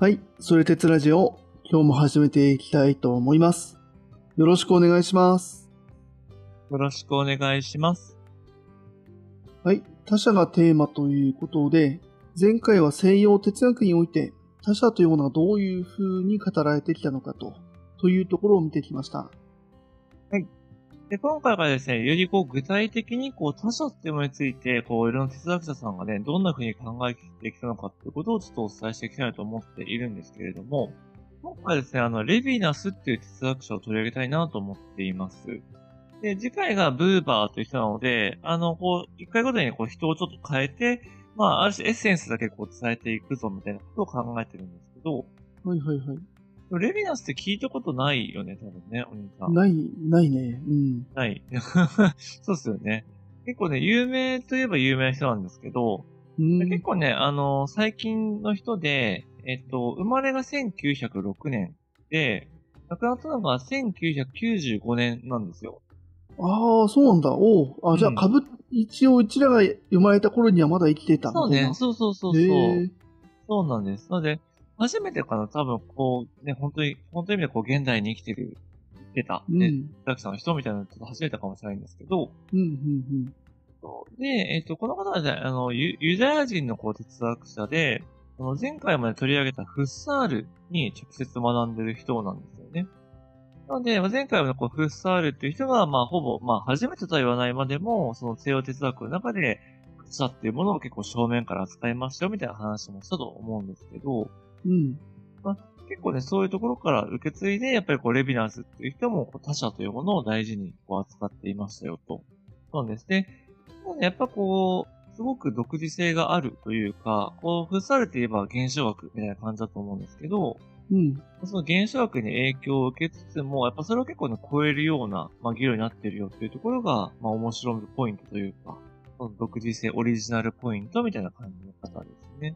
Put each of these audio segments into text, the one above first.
はい。それ鉄ラジオ、今日も始めていきたいと思います。よろしくお願いします。よろしくお願いします。はい。他者がテーマということで、前回は西洋哲学において、他者というものはどういう風に語られてきたのかと、というところを見てきました。で、今回はですね、よりこう具体的にこう他者っていうものについて、こういろんな哲学者さんがね、どんな風に考えてきたのかっていうことをちょっとお伝えしていきたいなと思っているんですけれども、今回ですね、あの、レヴィナスっていう哲学者を取り上げたいなと思っています。で、次回がブーバーという人なので、あの、こう、一回ごとにこう人をちょっと変えて、まあ、ある種エッセンスだけこう伝えていくぞみたいなことを考えてるんですけど、はいはいはい。レヴィナスって聞いたことないよね、多分ね、お兄さん。ない、ないね。うん。ない。そうですよね。結構ね、有名といえば有名な人なんですけど、うん、結構ね、あの、最近の人で、えっと、生まれが1906年で、亡くなったのが1995年なんですよ。ああ、そうなんだ。おうあ、じゃあ、うんかぶ、一応、うちらが生まれた頃にはまだ生きてたそうね、そうそうそうそう。そうなんです。なので、初めてかな、多分こう、ね、本当に、本当に意味でこう、現代に生きてる、生きてた、ね、うん。ザクさんの人みたいなのちょっと初めてかもしれないんですけど、うん、うん、で、えっ、と、この方はね、あの、ユユダヤ人のこう哲学者で、あの前回まで取り上げたフッサールに直接学んでる人なんですよね。なので、まあ前回はこうフッサールっていう人が、まあ、ほぼ、まあ、初めてとは言わないまでも、その西洋哲学の中で、他者っていうものを結構正面から扱いましたよ、みたいな話もしたと思うんですけど、うん。うん。結構ね、そういうところから受け継いで、やっぱりこう、レヴィナスっていう人も、他者というものを大事にこう扱っていましたよと。そうなんですね。やっぱこう、すごく独自性があるというか、こう、フッサールって言えば現象学みたいな感じだと思うんですけど、うん。その現象学に影響を受けつつも、やっぱそれを結構ね、超えるような、まあ、議論になってるよっていうところが、まあ、面白いポイントというか、その独自性、オリジナルポイントみたいな感じの方ですね。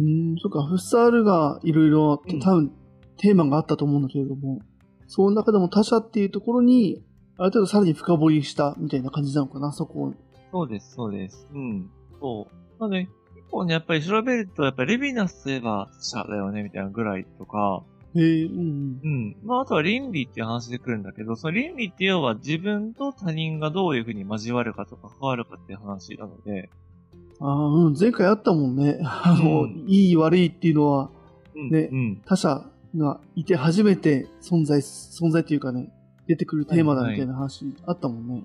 うん、そっか、フッサールがいろいろうん多分テーマがあったと思うんだけれども、その中でも他者っていうところに、ある程度さらに深掘りしたみたいな感じなのかな、そこ。そうです、そうです。うん。そう。なので、結構ね、やっぱり調べると、やっぱりレヴィナスといえば、者だよね、みたいなぐらいとか、へえ、うんうん。まあ、あとは倫理っていう話で来るんだけど、その倫理って要は自分と他人がどういうふうに交わるかとか関わるかっていう話なので、うん。ああ、うん、前回あったもんね。あの、うんいい悪いっていうのは、うん。ねうん。他者がいて初めて存在、存在っていうかね、出てくるテーマだみたいな話あったもんね。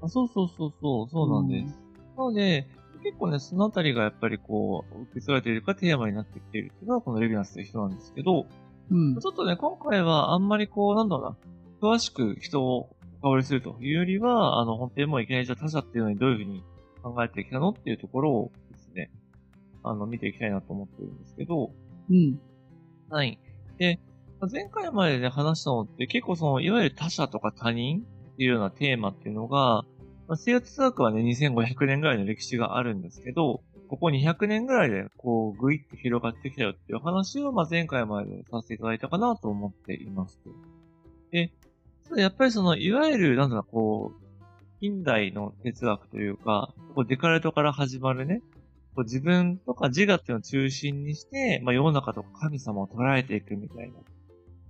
あそうそうそうそう、そうなんです。なので、結構ね、そのあたりがやっぱりこう、受け継がれているかテーマになってきているっていうのは、このレヴィナスという人なんですけど、うん。ちょっとね、今回はあんまりこう、なんだろうな、詳しく人を深掘りするというよりは、あの、本当にもういきなりじゃあ他者っていうのにどういうふうに考えてきたの？っていうところをですね、あの、見ていきたいなと思ってるんですけど、うん。はい。で、前回までで話したのって結構その、いわゆる他者とか他人っていうようなテーマっていうのが、まあ、西洋哲学はね、2500年ぐらいの歴史があるんですけど、ここ200年ぐらいで、こう、ぐいっと広がってきたよっていう話を、まあ、前回までさせていただいたかなと思っています。で、やっぱりその、いわゆる、なんだろう、こう、近代の哲学というか、こうデカルトから始まるね、こう自分とか自我っていうのを中心にして、まあ、世の中とか神様を捉えていくみたいな。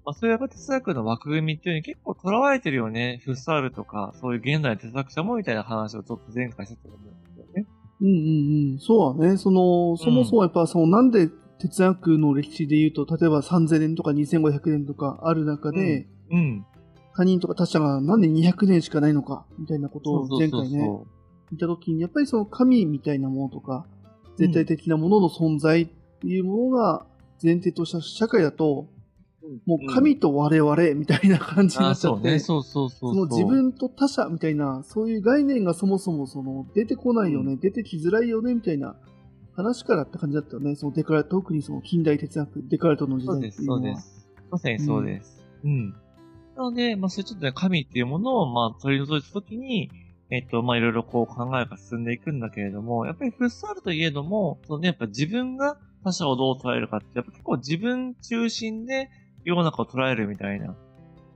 まあ、そういうやっぱ哲学の枠組みっていうのに結構捉えてるよね。フッサールとか、そういう現代の哲学者もみたいな話をちょっと前回したと思うんですよね。うんうんうん。そうだね。その、そもそもやっぱその、なんで哲学の歴史で言うと、例えば3000年とか2500年とかある中で、うん。他人とか他者がなんで200年しかないのか、みたいなことを前そうそうそう回ね、見たときに、やっぱりその神みたいなものとか、絶対的なものの存在っていうものが前提とした社会だと、もう神と我々みたいな感じになあ、っちゃって、その自分と他者みたいな、そういう概念がそもそもその出てこないよね、出てきづらいよねみたいな話からって感じだったよね。そのデカルト、特にその近代哲学、デカルトの時そうです、代っていうのは。そうです。まさにそうです。うん。なので、まあ、それちょっとね、神っていうものを、まあ、取り除いたときに、えっと、まあ、いろいろこう考えが進んでいくんだけれども、やっぱりフッサールといえども、そのね、やっぱ自分が他者をどう捉えるかって、やっぱ結構自分中心で世の中を捉えるみたいなと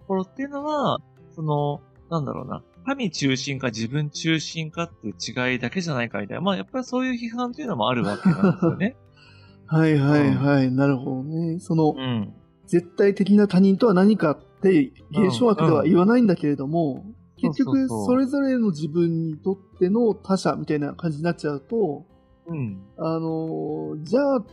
ころっていうのは、その、なんだろうな、神中心か自分中心かっていう違いだけじゃないかみたいな、まあ、やっぱりそういう批判っていうのもあるわけなんですよね。はいはいはい。なるほどね。その、うん。絶対的な他人とは何かって現象学では言わないんだけれども、うん結局それぞれの自分にとっての他者みたいな感じになっちゃうと、うん。あのーじゃあ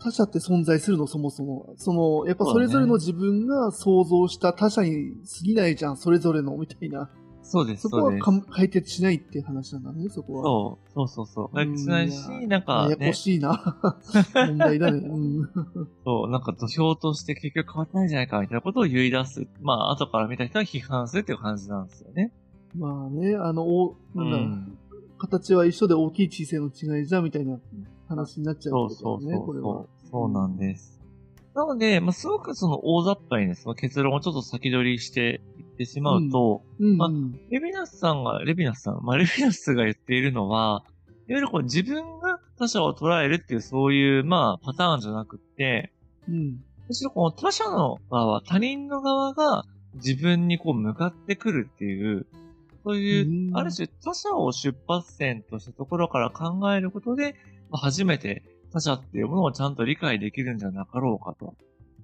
他者って存在するのそもそも。その、やっぱそれぞれの自分が想像した他者に過ぎないじゃん、それぞれのみたいな。そうです、そこは。か解決しないっていう話なんだね、そこは。そう、そうそうそう。解決しないしうん、なんかねややこ、しいな。問題だね。うん。そう、なんか土俵として結局変わってないんじゃないかみたいなことを言い出す。まあ、後から見た人は批判するっていう感じなんですよね。まあね、あの、おうなんだろう、ん。形は一緒で大きい小さいの違いじゃみたいな話になっちゃそううってそうそうこれはそう。。そうなんです。なので、まあ、すごくその大雑把にね、その結論をちょっと先取りしていってしまうと、うん、まあうん。レビナスさんが、レビナスさん、まあ、レビナスが言っているのは、いわゆるこう自分が他者を捉えるっていうそういう、まあ、パターンじゃなくって、うん。むしろこの他者の側、他人の側が自分にこう向かってくるっていう、そういうう、んある種他者を出発点としたところから考えることで、まあ初めて他者っていうものをちゃんと理解できるんじゃなかろうかと。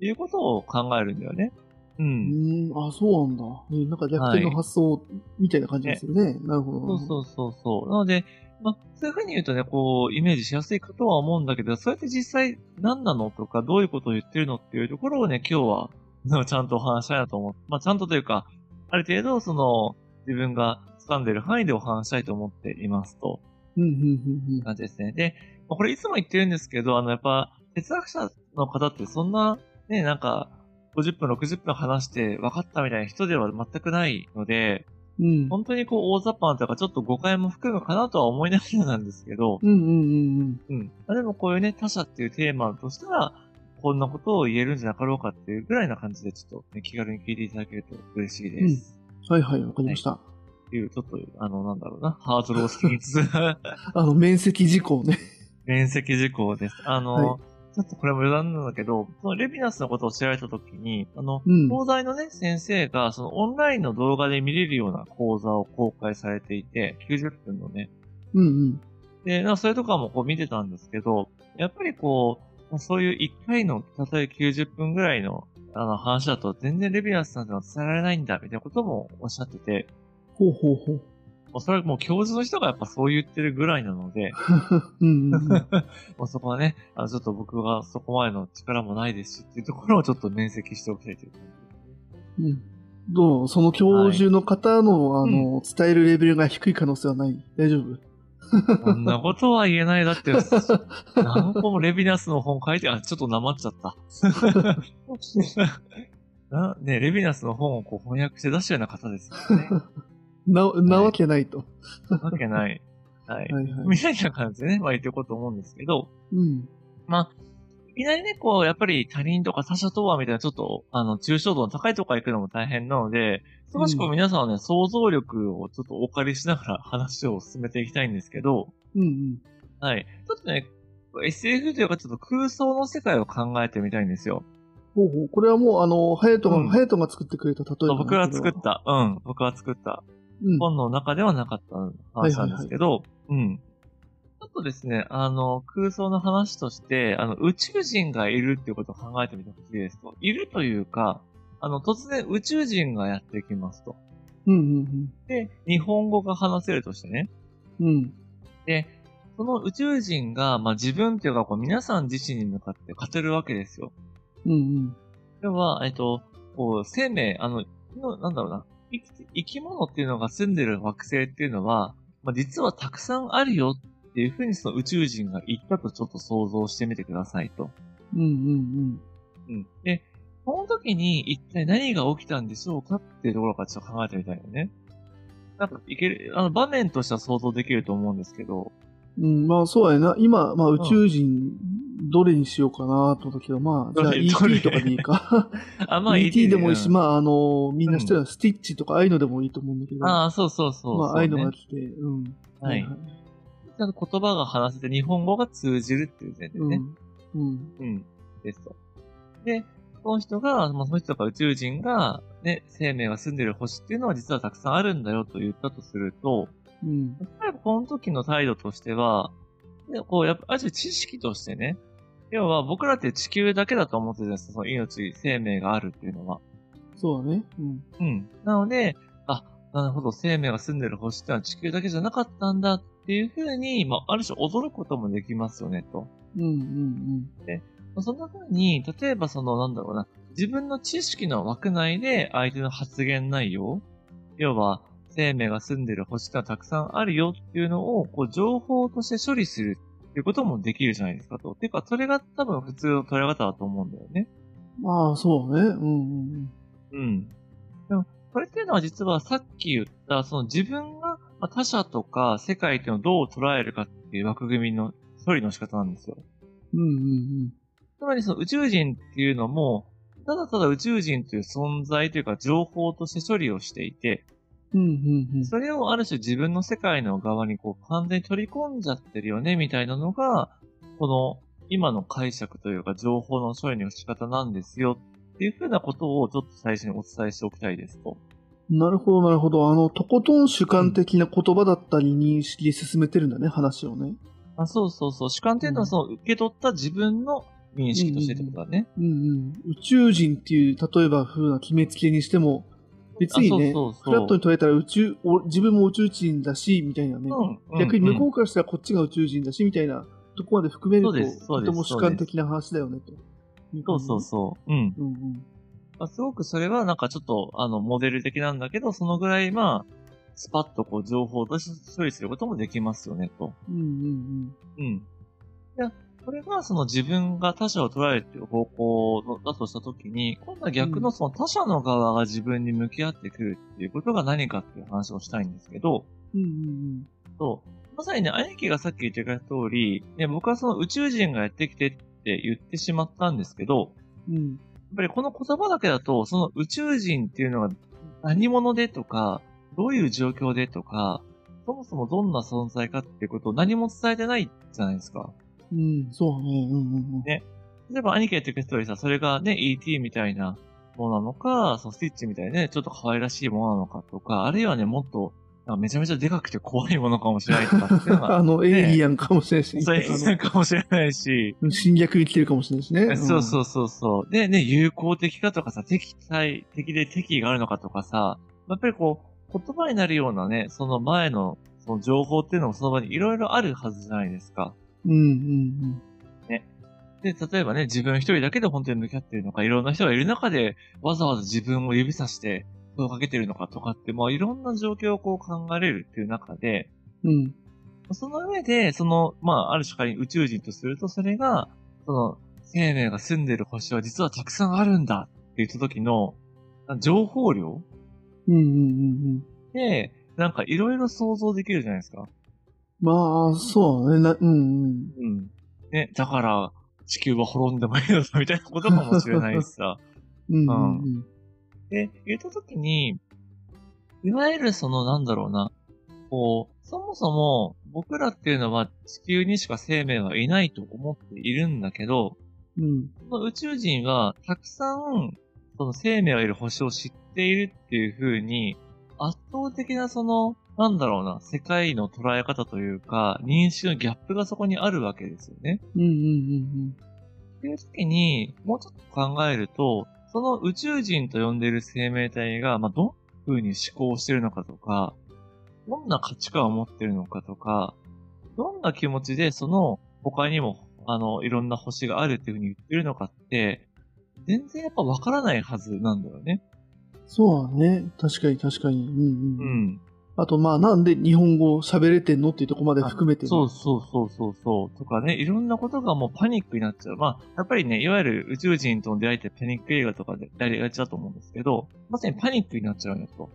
いうことを考えるんだよね。う。うんん、あ、そうなんだ。えーなんか逆転の発想みたいな感じですよね。なるほど。そうそうそうそう。なので、まあ、そういうふうに言うとね、こう、イメージしやすいかとは思うんだけど、そうやって実際何なのとか、どういうことを言ってるのっていうところをね、今日は、ちゃんとお話したいなと思って、まあ、ちゃんとというか、ある程度、その、自分が掴んでる範囲でお話したいと思っていますと。うん、うん、うん、感じですね。で、まあこれいつも言ってるんですけど、あの、やっぱ、哲学者の方ってそんな、ね、なんか、50分、60分話して分かったみたいな人では全くないので、うん。うん。本当にこう大雑把なというかちょっと誤解も含むかなとは思いながらなんですけど、うん、うん、うん、うん。まあでもこういうね、他者っていうテーマとしたら、こんなことを言えるんじゃなかろうかっていうぐらいな感じでちょっと、ね、気軽に聞いていただけると嬉しいです。はい、はい、わかりました。っていう、ちょっと、あの、なんだろうな、ハードルを下げつつ、あの、面積事項ね。面積事項です。あの、はちょっとこれも余談なんだけど、そのレビナスのことを知られたときに、あの、うん。東大のね、先生が、そのオンラインの動画で見れるような講座を公開されていて、90分のね。うん、うん。で、なそれとかもこう見てたんですけど、やっぱりこう、まあそういう1回の、例えば90分ぐらいの、あの話だと全然レビナスさんでは伝えられないんだ、みたいなこともおっしゃってて、ほうほうほう。もうそれはもう教授の人がやっぱそう言ってるぐらいなので、うん、うんうん。もうそこはね、あの、ちょっと僕はそこまでの力もないですしっていうところをちょっと面積しておきたいという感じですね。うんどう？その教授の方の、あの、伝えるレベルが低い可能性はない？大丈夫？こんなことは言えない。だって、何個もレビナスの本書いて、あ、ちょっとなまっちゃった。なね、レビナスの本をこう翻訳して出したような方ですよね。な、なわけないと。わけない。はい。はいはい。みたいな感じでね、まあ言っていこうと思うんですけど、うん。まあ、いきなりね、こう、やっぱり他人とか他者とはみたいな、ちょっと、あの、抽象度の高いところ行くのも大変なので、少しこう皆さんはね、想像力をちょっとお借りしながら話を進めていきたいんですけど、うんうん。はい。ちょっとね、SF というかちょっと空想の世界を考えてみたいんですよ。ほうほう。これはもう、あの、ハヤトが、うんハヤトが作ってくれた例えば僕が作った。た、うん、僕が作ったうん。本の中ではなかった話なんですけど、うん。ちょっとですね、あの、空想の話として、あの、宇宙人がいるっていうことを考えてみてほしいですと。いるというか、あの、突然宇宙人がやってきますと。うんうんで、日本語が話せるとしてね。うん。うん。で、その宇宙人が、まあ、自分っていうか、こう、皆さん自身に向かって語るわけですよ。うんうん。では、えっと、こう、生命、あの、のなんだろうな、生きて生き物っていうのが住んでる惑星っていうのは、まあ、実はたくさんあるよっていうふうにその宇宙人が言ったとちょっと想像してみてくださいと。うんうんうん。で、この時に一体何が起きたんでしょうかっていうところからちょっと考えてみたいよね。なんか、いける、あの、場面としては想像できると思うんですけど、うん。うん、まあそうやな。今、まあ宇宙人、どれにしようかなと思ったけど、まあ、じゃあ ET とかでいいか。あ、まあ ET でもいいし、うんまああの、みんな知ってるスティッチとかああいうのでもいいと思うんだけど。ああ、そうそうそうまあああいうのが来て、うん。はい。ちゃんと言葉が話せて日本語が通じるっていう前提ね。うん。うん。うん。ですと。で、その人が、まあ、その人とか宇宙人が、ね、生命が住んでる星っていうのは実はたくさんあるんだよと言ったとすると、うん。例えばこの時の態度としては、でこう、やっぱ、あ知識としてね、要は僕らって地球だけだと思ってるんですその命、生命があるっていうのは。そうだね。うん。うん。なので、あ、なるほど、生命が住んでる星ってのは地球だけじゃなかったんだっていうふうに、まあ、ある種驚くこともできますよね、と。うんうんまあそんな風に、例えばその、なんだろうな、自分の知識の枠内で相手の発言内容、要は、生命が住んでる星ってのはたくさんあるよっていうのを、こう、情報として処理するっていうこともできるじゃないですかと。ていうか、それが多分普通の捉え方だと思うんだよね。うん。まあ、そうね。うんうんうん。でも、これっていうのは実はさっき言った、その自分がまあ他者とか世界っていうのをどう捉えるかっていう枠組みの処理の仕方なんですよ。うん。うんうんつまりその宇宙人っていうのも、ただただ宇宙人という存在というか情報として処理をしていて、うん。うんうんうん。それをある種自分の世界の側にこう完全に取り込んじゃってるよね、みたいなのが、この今の解釈というか情報の処理の仕方なんですよっていうふうなことをちょっと最初にお伝えしておきたいですと。なるほど、なるほど。あの、とことん主観的な言葉だったり認識で進めてるんだね、話をね。あそうそうそう。主観っていうのはその受け取った自分の認識としてってことだね。うんうん。宇宙人っていう、例えば風な決めつけにしても、別にね、あそうそうそうフラットに捉えたら宇宙、お自分も宇宙人だし、みたいなね。うん。逆に向こううからしたらこっちが宇宙人だし、みたいなとこまで含めると、とても主観的な話だよね、と。そうそうそう。うん。うんうん。まあ、すごくそれはなんかちょっと、あの、モデル的なんだけど、そのぐらい、まあ、スパッとこう、情報として処理することもできますよね、と。うんうんうん。いや、これがその自分が他者を捉えるっていう方向だとしたときに、今度は逆のその他者の側が自分に向き合ってくるっていうことが何かっていう話をしたいんですけど、うん。うんうんそう。まさにね、兄貴がさっき言ってくれた通り、ね、僕はその宇宙人がやってきてって言ってしまったんですけど、うん。うん。やっぱりこの言葉だけだと、その宇宙人っていうのが何者でとか、どういう状況でとか、そもそもどんな存在かっていうことを何も伝えてないじゃないですか。うん、そうね。うんうんうん。例えば兄貴が言ってくれた通りさ、それがね、ET みたいなものなのか、そのスティッチみたいなね、ちょっと可愛らしいものなのかとか、あるいはね、もっと、めちゃめちゃでかくて怖いものかもしれないとかっていうのが、あの、エイリアンかもしれないし、そういうかもしれないし、侵略に来てるかもしれないしね。そうそううそうそう。で、ね、友好的かとかさ、敵対、敵で敵意があるのかとかさ、やっぱりこう、言葉になるようなね、その前の、その情報っていうのもその場にいろいろあるはずじゃないですか。ん。うんうんで、例えばね、自分一人だけで本当に向き合ってるのか、いろんな人がいる中で、わざわざ自分を指さして、声をかけてるのかとかって、まあいろんな状況をこう考えれるっていう中で、うん。うん。その上で、その、まあ、ある種仮に宇宙人とすると、それが、その、生命が住んでる星は実はたくさんあるんだって言った時の、情報量うんうんうんうん。で、なんかいろいろ想像できるじゃないですか。まあ、そうだね。なうんうん。うん。ね、だから、地球は滅んでもいいのだみたいなことかもしれないしさ。うんうんうん。で、言った時に、いわゆるそのなんだろうな、こう、そもそも僕らっていうのは地球にしか生命はいないと思っているんだけど、うん。その宇宙人はたくさんその生命がいる星を知っているっていう風に、圧倒的なその、なんだろうな、世界の捉え方というか、認識のギャップがそこにあるわけですよね。うんうんうんっていう時に、もうちょっと考えると、その宇宙人と呼んでいる生命体が、まあ、どんな風に思考してるのかとか、どんな価値観を持ってるのかとか、どんな気持ちでその他にも、あの、いろんな星があるっていう風に言ってるのかって、全然やっぱわからないはずなんだよね。そうだね。確かに確かに。うんううん。ん。あと、まあ、なんで日本語喋れてんのっていうところまで含めてね。そうそうそうそうそう。とかね、いろんなことがもうパニックになっちゃう。まあ、やっぱりね、いわゆる宇宙人との出会いってパニック映画とかでやりがちだと思うんですけど、まさにパニックになっちゃうよと。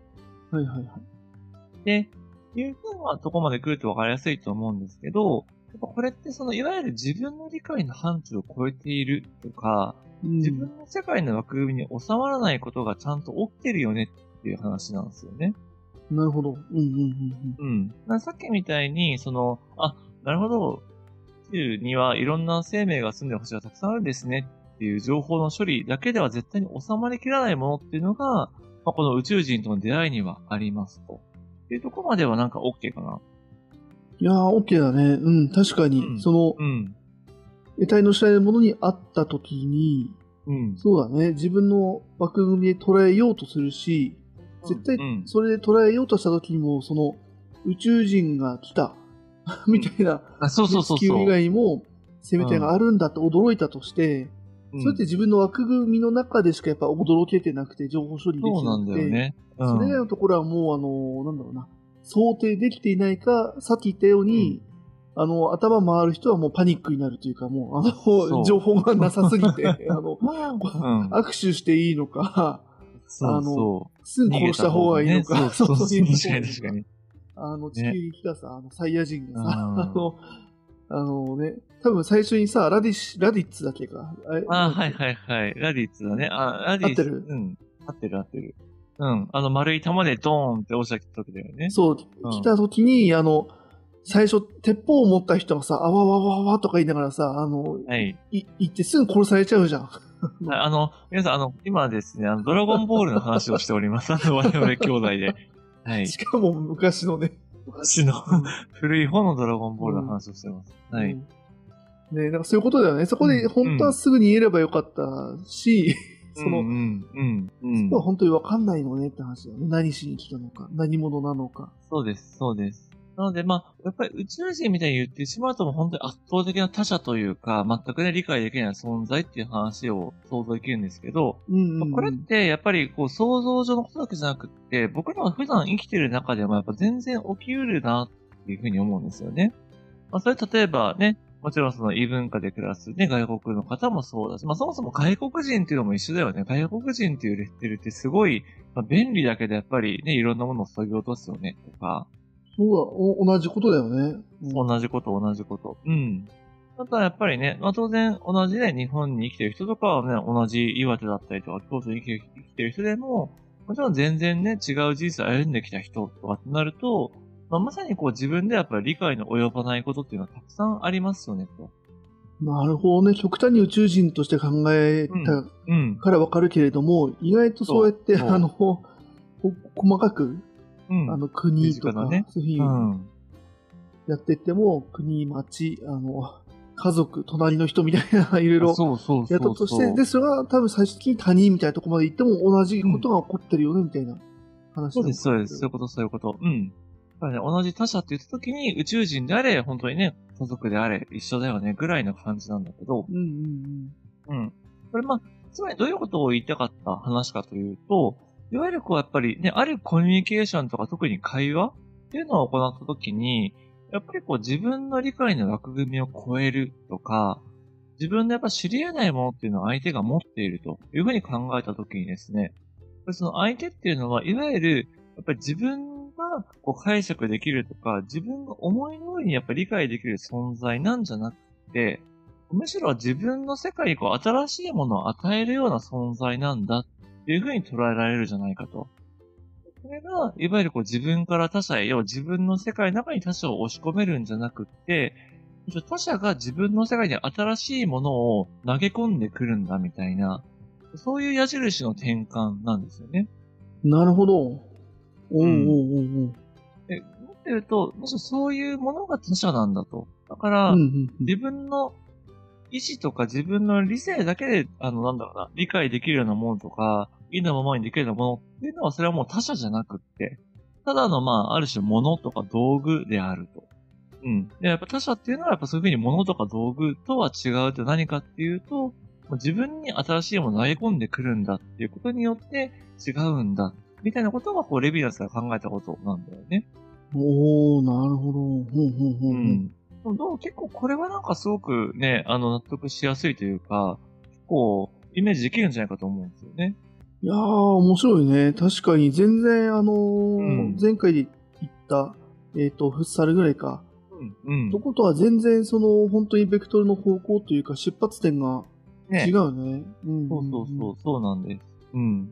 はいはいはい。で、いうふうなとこまで来ると分かりやすいと思うんですけど、やっぱこれってその、いわゆる自分の理解の範疇を超えているとか、うん自分の世界の枠組みに収まらないことがちゃんと起きてるよねっていう話なんですよね。なるほど。うんうんうんうん。さっきみたいに、その、あ、なるほど、宇宙にはいろんな生命が住んでる星がたくさんあるんですねっていう情報の処理だけでは絶対に収まりきらないものっていうのが、まあ、この宇宙人との出会いにはありますと。っていうところまではなんか OK かな。いやー、OK だね。うん、確かに、うんその、うん。得体の知らないものに会った時に、うん。そうだね、自分の枠組みで捉えようとするし、絶対うん。それで捉えようとした時にも、その宇宙人が来た、みたいな、あ、そうそうそう地球以そう。外にも生命体があるんだって驚いたとして、うん。それって自分の枠組みの中でしかやっぱ驚けてなくて情報処理できそうなくて、だよね。うん。それ以外のところはもうあの、なんだろうな、想定できていないか、さっき言ったように、あの、頭回る人はもうパニックになるというか、もう、あう。の、情報がなさすぎて、あの、うん。握手していいのか、そうそすう。ぐ殺した方がいいのか、ねそうそう確かに確かに。あの、地球に来たさ、あの、サイヤ人がさ、うんあの、あのね、多分最初にさ、ラディッシュ、ラディッツだっけか？あれ？あ、はいはいはい。ラディッツだね。あ、ラディッツ。合ってる？うん。合ってる合ってる。うん。あの丸い玉でドーンって押した時だよね。そう、うん来た時に、あの、最初、鉄砲を持った人がさ、あわわわわとか言いながらさ、あの、はい。い、行ってすぐ殺されちゃうじゃん。はいあの、皆さん、あの、今ですね、あの、ドラゴンボールの話をしております。あの、我々兄弟で。はい。しかも昔のね。昔の古い方のドラゴンボールの話をしてます。はい。うんねなんかそういうことだよね。そこで本当はすぐに言えればよかったし、その、うん、うん、うん。そこは本当にわかんないのねって話だよね。何しに来たのか、何者なのか。そうです、そうです。なので、まあ、やっぱり宇宙人みたいに言ってしまうと、本当に圧倒的な他者というか、全くね、理解できない存在っていう話を想像できるんですけど、これって、やっぱり、こう、想像上のことだけじゃなくって、僕らが普段生きてる中でも、やっぱ全然起きうるな、っていうふうに思うんですよね。まあ、それ例えばね、もちろんその異文化で暮らすね、外国の方もそうだし、まあそもそも外国人っていうのも一緒だよね。外国人っていうレッテルってすごい、まあ、便利だけどやっぱりね、いろんなものを削ぎ落とすよね、とか、そうだお、同じことだよね。うん同じこと、同じこと。うん。あとはやっぱりね、まあ当然同じね、日本に生きてる人とかはね、同じ岩手だったりとか、京都に生きてる生きてる人でも、もちろん全然ね、違う人生を歩んできた人とかってなると、まあ、まさにこう自分でやっぱり理解の及ばないことっていうのはたくさんありますよね、と。なるほどね。極端に宇宙人として考えたうん。からわかるけれども、意外とそうやって、あの、こ細かく、うん。あの、国とか、ねそういうふうにうん。やっていっても、国、町、あの、家族、隣の人みたいな、いろいろそうそうそうやったとして、で、それが多分最終的に他人みたいなところまで行っても同じことが起こってるよね、みたいな話そうです、そうです。そういううこと、そういうこと。うん。だからね、同じ他者って言った時に宇宙人であれ、本当にね、家族であれ、一緒だよね、ぐらいの感じなんだけど、うんうんうん。これまあ、つまりどういうことを言いたかった話かというと、いわゆるこうやっぱりね、あるコミュニケーションとか特に会話っていうのを行った時に、やっぱりこう自分の理解の枠組みを超えるとか、自分でやっぱ知り得ないものっていうのを相手が持っているというふうに考えた時にですね、その相手っていうのは、いわゆる、やっぱり自分がこう解釈できるとか、自分が思い通りにやっぱり理解できる存在なんじゃなくて、むしろ自分の世界にこう新しいものを与えるような存在なんだっいうふうに捉えられるじゃないかと。これが、いわゆるこう自分から他者へ、要は自分の世界の中に他者を押し込めるんじゃなくって、他者が自分の世界に新しいものを投げ込んでくるんだみたいな、そういう矢印の転換なんですよね。うん。なるほど。おうおうおうおうで、もっと言うと、むしろそういうものが他者なんだと。だから、うんうんうん自分の意志とか自分の理性だけで、あの、なんだろうな、理解できるようなものとか、意のままにできるようなものっていうのは、それはもう他者じゃなくって、ただの、まあ、ある種物とか道具であると。うん。で、やっぱ他者っていうのは、やっぱそういうふうに物とか道具とは違うって何かっていうと、自分に新しいものを投げ込んでくるんだっていうことによって違うんだ。みたいなことが、こう、レビナスが考えたことなんだよね。おー、なるほど。ほうほうほうほう。うん。結構これはなんかすごくね、あの、納得しやすいというか、結構、イメージできるんじゃないかと思うんですよね。いやー、面白いね。確かに、全然、あのーん前回で言った、えっ、と、フッサルぐらいか。うん。うんと。ことは全然、その、本当にベクトルの方向というか、出発点がね違うね。うんそうそうそう、そうなんです。うん。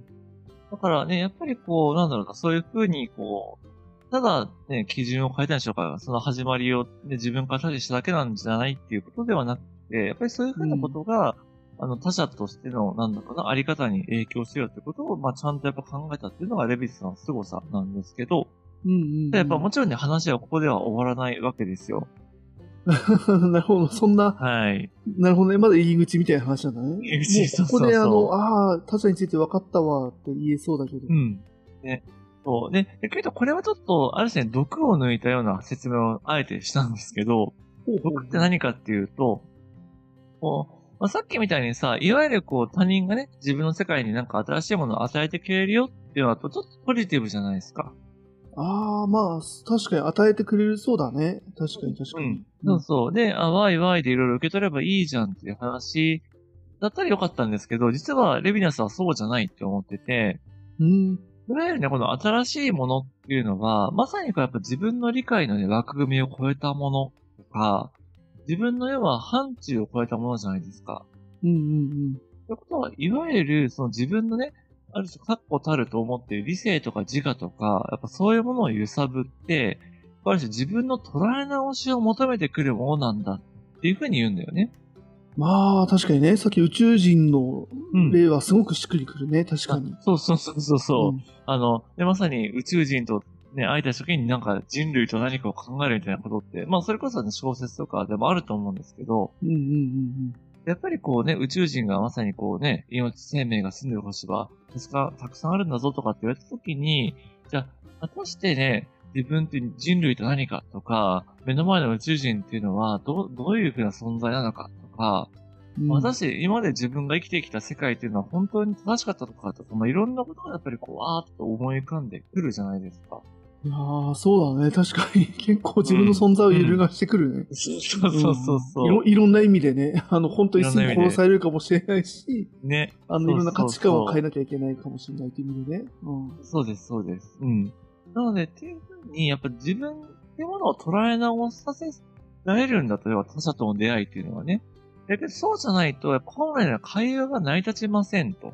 だからね、やっぱりこう、なんだろうな、そういう風にこう、ただね、基準を変えたんでしょうか、その始まりを、ね、自分から立ちしただけなんじゃないっていうことではなくて、やっぱりそういう風なことが、あの、他者としての、なんだろうな、あり方に影響するよってことを、まあ、ちゃんとやっぱ考えたっていうのがレビスさんの凄さなんですけど、うんうんうん。やっぱもちろんね、話はここでは終わらないわけですよ。なるほど。そんな、はい。なるほどね。まだ入り口みたいな話なんだね。入り口そうそうそうここであの、ああ、他者について分かったわって言えそうだけど。うん。ね。そう。で、でけどこれはちょっと、ある種ね、毒を抜いたような説明をあえてしたんですけど、ほうほう毒って何かっていうと、こう、まあ、さっきみたいにさ、いわゆるこう他人がね、自分の世界になんか新しいものを与えてくれるよっていうのはとちょっとポジティブじゃないですか。ああ、まあ、確かに与えてくれるそうだね。確かに確かに。そうそう。で、あ、ワイワイでいろいろ受け取ればいいじゃんっていう話だったらよかったんですけど、実はレビナスはそうじゃないって思ってて、うん。いわゆるね、この新しいものっていうのは、まさにこうやっぱ自分の理解のね、枠組みを超えたものとか、自分の要は範疇を超えたものじゃないですか。うんうんということは、いわゆる、その自分のね、ある種確固たると思っている理性とか自我とか、やっぱそういうものを揺さぶって、ある種自分の捉え直しを求めてくるものなんだっていうふうに言うんだよね。うん。まあ、確かにね、さっき宇宙人のうん例はすごくしっくりくるね。確かに。そうそうそうそうそう。んあの、で、まさに宇宙人とね、会えた時になんか人類と何かを考えるみたいなことって、まあそれこそね、小説とかでもあると思うんですけど、うんうんうんやっぱりこうね、宇宙人がまさにこうね、命、生命が住んでる星は、たくさんたくさんあるんだぞとかって言われた時に、じゃあ、果たしてね、自分って人類と何かとか、目の前の宇宙人っていうのは、どう、どういうふうな存在なのかとか、うん。果たして今まで自分が生きてきた世界っていうのは本当に正しかったのかとか、まあ、いろんなことがやっぱりこう、わーっと思い浮かんでくるじゃないですか。ああ、そうだね。確かに。結構自分の存在を揺るがしてくるね。そうそうそうそうそう。いろいろんな意味でね、あの、本当にすぐ殺されるかもしれないし、ね。あの、いろんな価値観を変えななきゃいけないかもしれないという意味でね。うん。そうです、そうです。うん。なので、っていうふうに、やっぱ自分っていうものを捉え直させられるんだと、要は他者との出会いっていうのはね。だけど、そうじゃないと、本来の会話が成り立ちませんと。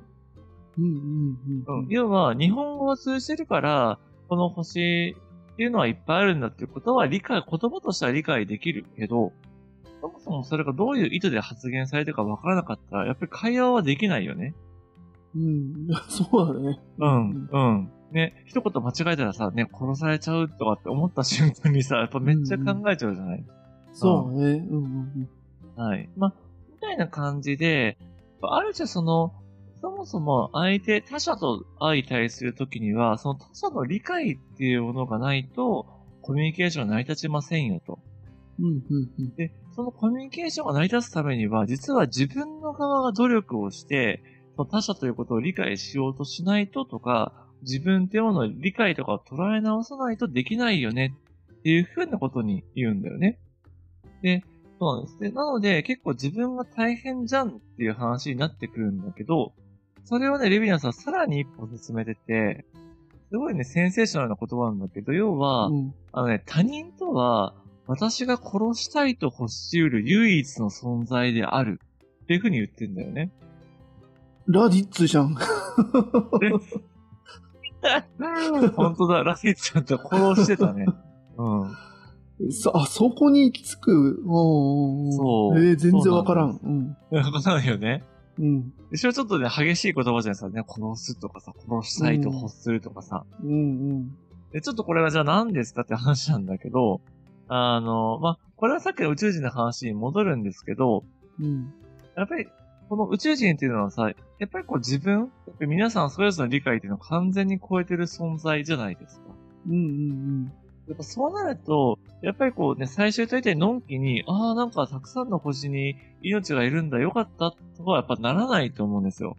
うんうんうん。うん。要は、日本語を通じてるから、この星っていうのはいっぱいあるんだっていうことは理解、言葉としては理解できるけど、そもそもそれがどういう意図で発言されてるかわからなかったら、やっぱり会話はできないよね。うん。そうだね。うん、うん。ね、一言間違えたらさ、ね、殺されちゃうとかって思った瞬間にさ、やっぱめっちゃ考えちゃうじゃない、そうだね。うんうんはい。まあ、いな感じで、ある種その、そもそも相手、他者と相対するときには、その他者の理解っていうものがないと、コミュニケーションが成り立ちませんよと。うん。うんうんうん。で、そのコミュニケーションが成り立つためには、実は自分の側が努力をして、その他者ということを理解しようとしないととか、自分っていうものを理解とかを捉え直さないとできないよねっていうふうなことに言うんだよね。で、そうなんです。で、なので結構自分が大変じゃんっていう話になってくるんだけど、それをね、レビナさんさらに一歩進めてて、すごいね、センセーショナルな言葉なんだけど、要は、うんあのね、他人とは、私が殺したいと欲しうる唯一の存在である。っていう風に言ってんだよね。ラディッツじゃん。本当だ、ラケッちゃんと殺してたね。うん。そあ、そこに行き着く？そうえー全然わからそん。うん。わかんないよね。うん。一応ちょっとね、激しい言葉じゃないですかね。殺すとかさ、殺したいと欲するとかさ。うんうん。で、ちょっとこれはじゃあ何ですかって話なんだけど、あの、まあ、これはさっきの宇宙人の話に戻るんですけど、うん。やっぱり、この宇宙人っていうのはさ、やっぱりこう自分、皆さんそれぞれの理解っていうのを完全に超えてる存在じゃないですか。うんうんやっぱそうなると、やっぱりこうね、最終的にのんきに、ああ、なんかたくさんの星に命がいるんだ、よかった、とはやっぱならないと思うんですよ。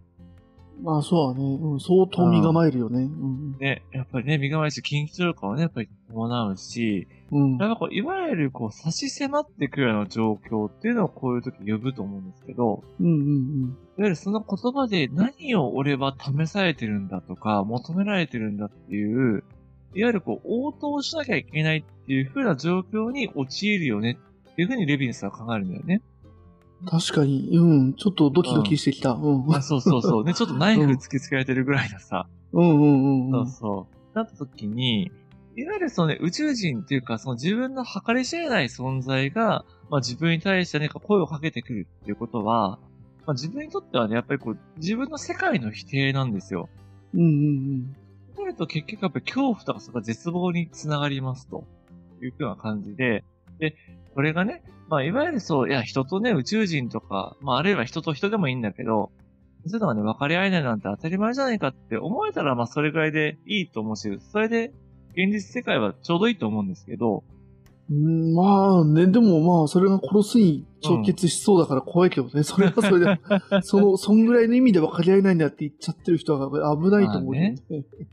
うん。まあそうだね。うん。相当身構えるよね。うんね、やっぱりね、身構えし、緊張感はね、やっぱり伴うし、うん。やっぱこう、いわゆるこう、差し迫ってくるような状況っていうのをこういう時呼ぶと思うんですけど、うんうんいわゆるその言葉で何を俺は試されてるんだとか、求められてるんだっていう、いわゆるこう、応答しなきゃいけないっていう風な状況に陥るよねっていう風にレビンスは考えるんだよね。うん。確かに。うん。ちょっとドキドキしてきた。うん。あそうそうそう。ね、ちょっとナイフ突きつけられてるぐらいのさ、うんうんうん。そうそう。なった時に、いわゆるそのね、宇宙人っていうか、その自分の計り知れない存在が、まあ自分に対して何か声をかけてくるっていうことは、まあ自分にとってはね、やっぱりこう、自分の世界の否定なんですよ。うんうんそうなると結局やっぱり恐怖とかそこ絶望につながりますと。いうような感じで、で、これがね、まあ、いわゆるそう、いや、人とね、宇宙人とか、まあ、あるいは人と人でもいいんだけど、そういうのがね、分かり合えないなんて当たり前じゃないかって思えたら、まあ、それぐらいでいいと思うし、それで、現実世界はちょうどいいと思うんですけど、まあね、でもまあ、それが殺すに直結しそうだから怖いけどね、それはそれで、その、そんぐらいの意味で分かり合えないんだって言っちゃってる人が危ないと思うね。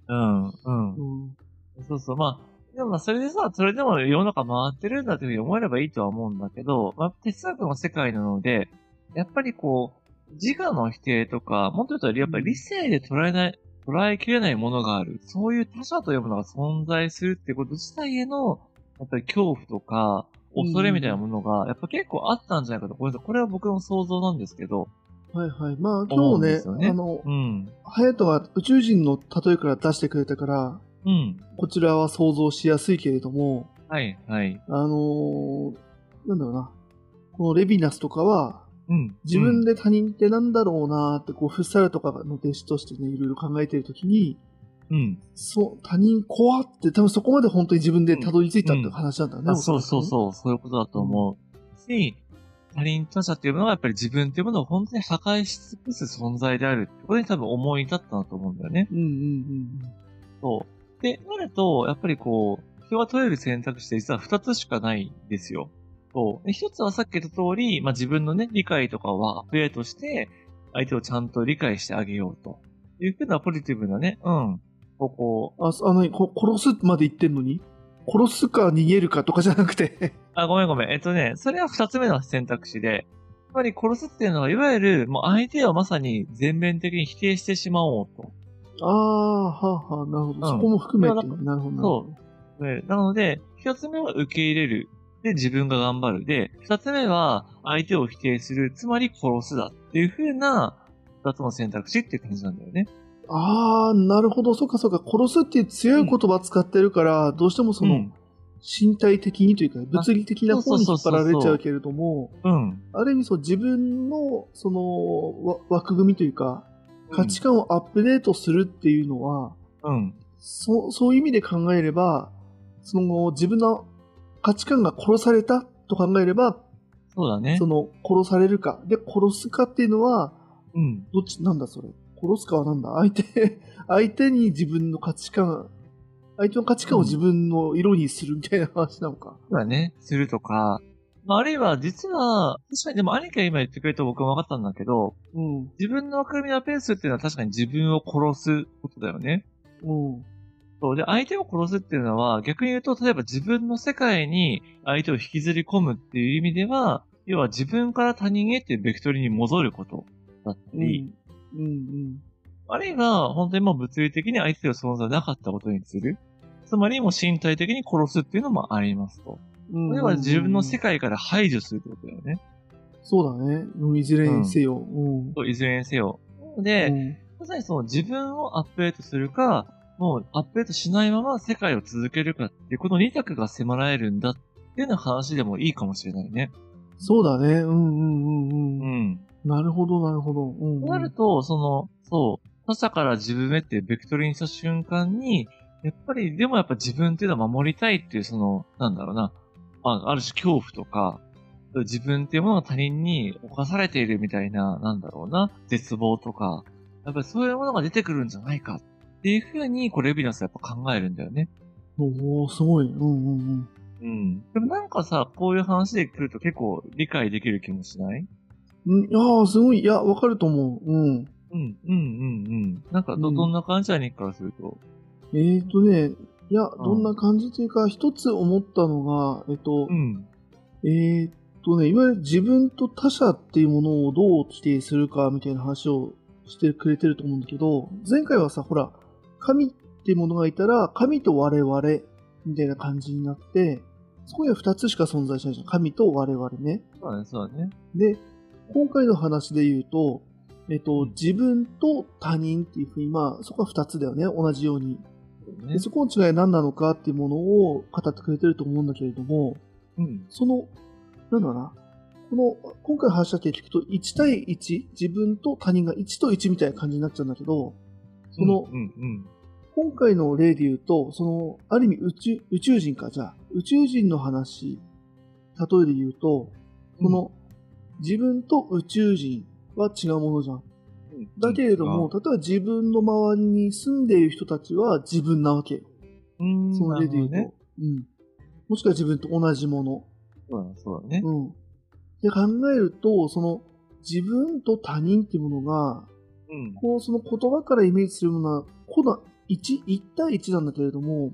うん、うん。うんそうそう、まあ、でもまあ、それでさ、それでも世の中回ってるんだというふうに思えればいいとは思うんだけど、まあ、哲学の世界なので、やっぱりこう、自我の否定とか、もっと言うと、やっぱり理性で捉えない、捉えきれないものがある。そういう他者というものが存在するってこと自体への、やっぱり恐怖とか、恐れみたいなものが、やっぱ結構あったんじゃないかと。これこれは僕の想像なんですけど。はいはい。まあ思今日ね、ねあの、うん。ハヤトが宇宙人の例えから出してくれたから、うん。こちらは想像しやすいけれども、はい、はい。あのーなんだろうな。このレヴィナスとかは、うん。自分で他人ってなんだろうなーって、こう、フッサルとかの弟子としてね、いろいろ考えてるときに、うん。そう、他人怖って、多分そこまで本当に自分でたどり着いたって話なんだね。あそうそうう。そう、そういうことだと思う。し、他人他者っていうものがやっぱり自分っていうものを本当に破壊し尽くす存在であるってことに多分思い至ったなと思うんだよね。うんうんうんそう。で、なると、やっぱりこう、人が取れる選択肢って実は二つしかないんですよ。そう。で一つはさっき言った通り、まあ自分のね、理解とかはプデートして、相手をちゃんと理解してあげようと。いうふうなポジティブなね、うん。ここうん。あ、そあの、こ殺すまで言ってんのに？殺すか逃げるかとかじゃなくて。あ、ごめんごめん。えっとね、それは二つ目の選択肢で、やっぱり殺すっていうのは、いわゆる、もう相手をまさに全面的に否定してしまおうと。ああ、はあはあ、なるほど。うんそこも含めて、まあなるほどなるほど。でなので、一つ目は受け入れる。で、自分が頑張る。で、二つ目は相手を否定する。つまり殺すだっていう風な二つの選択肢っていう感じなんだよね。ああ、なるほど。そっかそっか。殺すっていう強い言葉使ってるから、どうしてもその、うん。身体的にというか、物理的な方に引っ張られちゃうけれども、うん。ある意味そう自分のそのわ枠組みというか、価値観をアップデートするっていうのは、うん。そうそういう意味で考えれば、その自分の価値観が殺されたと考えれば、そうだねそ。の殺されるか、で殺すかっていうのは、うん。どっち、なんだそれ。殺すかはなんだ相手、相手に自分の価値観、相手の価値観を自分の色にするみたいな話なのか。そうだね。するとか。まあ、あるいは、実は、確かにでも兄貴が今言ってくれた僕も分かったんだけど、うん。自分の枠組みをアペースっていうのは確かに自分を殺すことだよね。うん。そう。で、相手を殺すっていうのは、逆に言うと、例えば自分の世界に相手を引きずり込むっていう意味では、要は自分から他人へっていうベクトルに戻ることだったうん。り、うん。あるいは、本当にもう物理的に相手の存在なかったことにする。つまりもう身体的に殺すっていうのもありますと。うん。これは自分の世界から排除するってことだよね。そうだね。うんいずれにせよ。うん。といずれにせよ。うで、んまさにその自分をアップデートするか、もうアップデートしないまま世界を続けるかっていう、この二択が迫られるんだっていうような話でもいいかもしれないね。そうだね。うんうんうんううん。ん。なるほど、なるほど。うん、となると、その、そう、他者から自分へっていうベクトルにした瞬間に、やっぱり、でもやっぱ自分っていうのは守りたいっていう、その、なんだろうな、あある種恐怖とか、自分っていうものが他人に侵されているみたいな、なんだろうな、絶望とか、やっぱりそういうものが出てくるんじゃないかっていうふうに、これレビナスはやっぱ考えるんだよね。おおすごい。うんうんうん。うん。でもなんかさ、こういう話で来ると結構理解できる気もしない？うん、いやーすごい。いや、わかると思う。うん。うん、うん、うん、うん。なんかど、うんどんな感じだねからすると。えーとね、いや、うんどんな感じというか、一つ思ったのが、えっとう、ん。えーとね、いわゆる自分と他者っていうものをどう規定するかみたいな話をしてくれてると思うんだけど、前回はさ、ほら、神っていうものがいたら、神と我々みたいな感じになって、そこには二つしか存在しないじゃん。神と我々ね。そうだね、そうだね。で、今回の話で言うと、えっと、自分と他人っていうふうに、まあ、そこは二つだよね。同じように。ねでそこの違いは何なのかっていうものを語ってくれてると思うんだけれども、うん。その、なんだろうな。この、今回話したって聞くと、1対1、自分と他人が1と1みたいな感じになっちゃうんだけど、その、うん、うん。今回の例で言うと、その、ある意味宇宙宇宙人か、じゃあ、宇宙人の話例えで言うと、その、自分と宇宙人は違うものじゃん。だけれども、例えば自分の周りに住んでいる人たちは自分なわけよ。うん、その例で言うと。なるほうん。もしくは自分と同じもの。そうだね。うん。で考えると、その自分と他人っていうものが、うん。こうその言葉からイメージするものは、この1、1対1なんだけれども、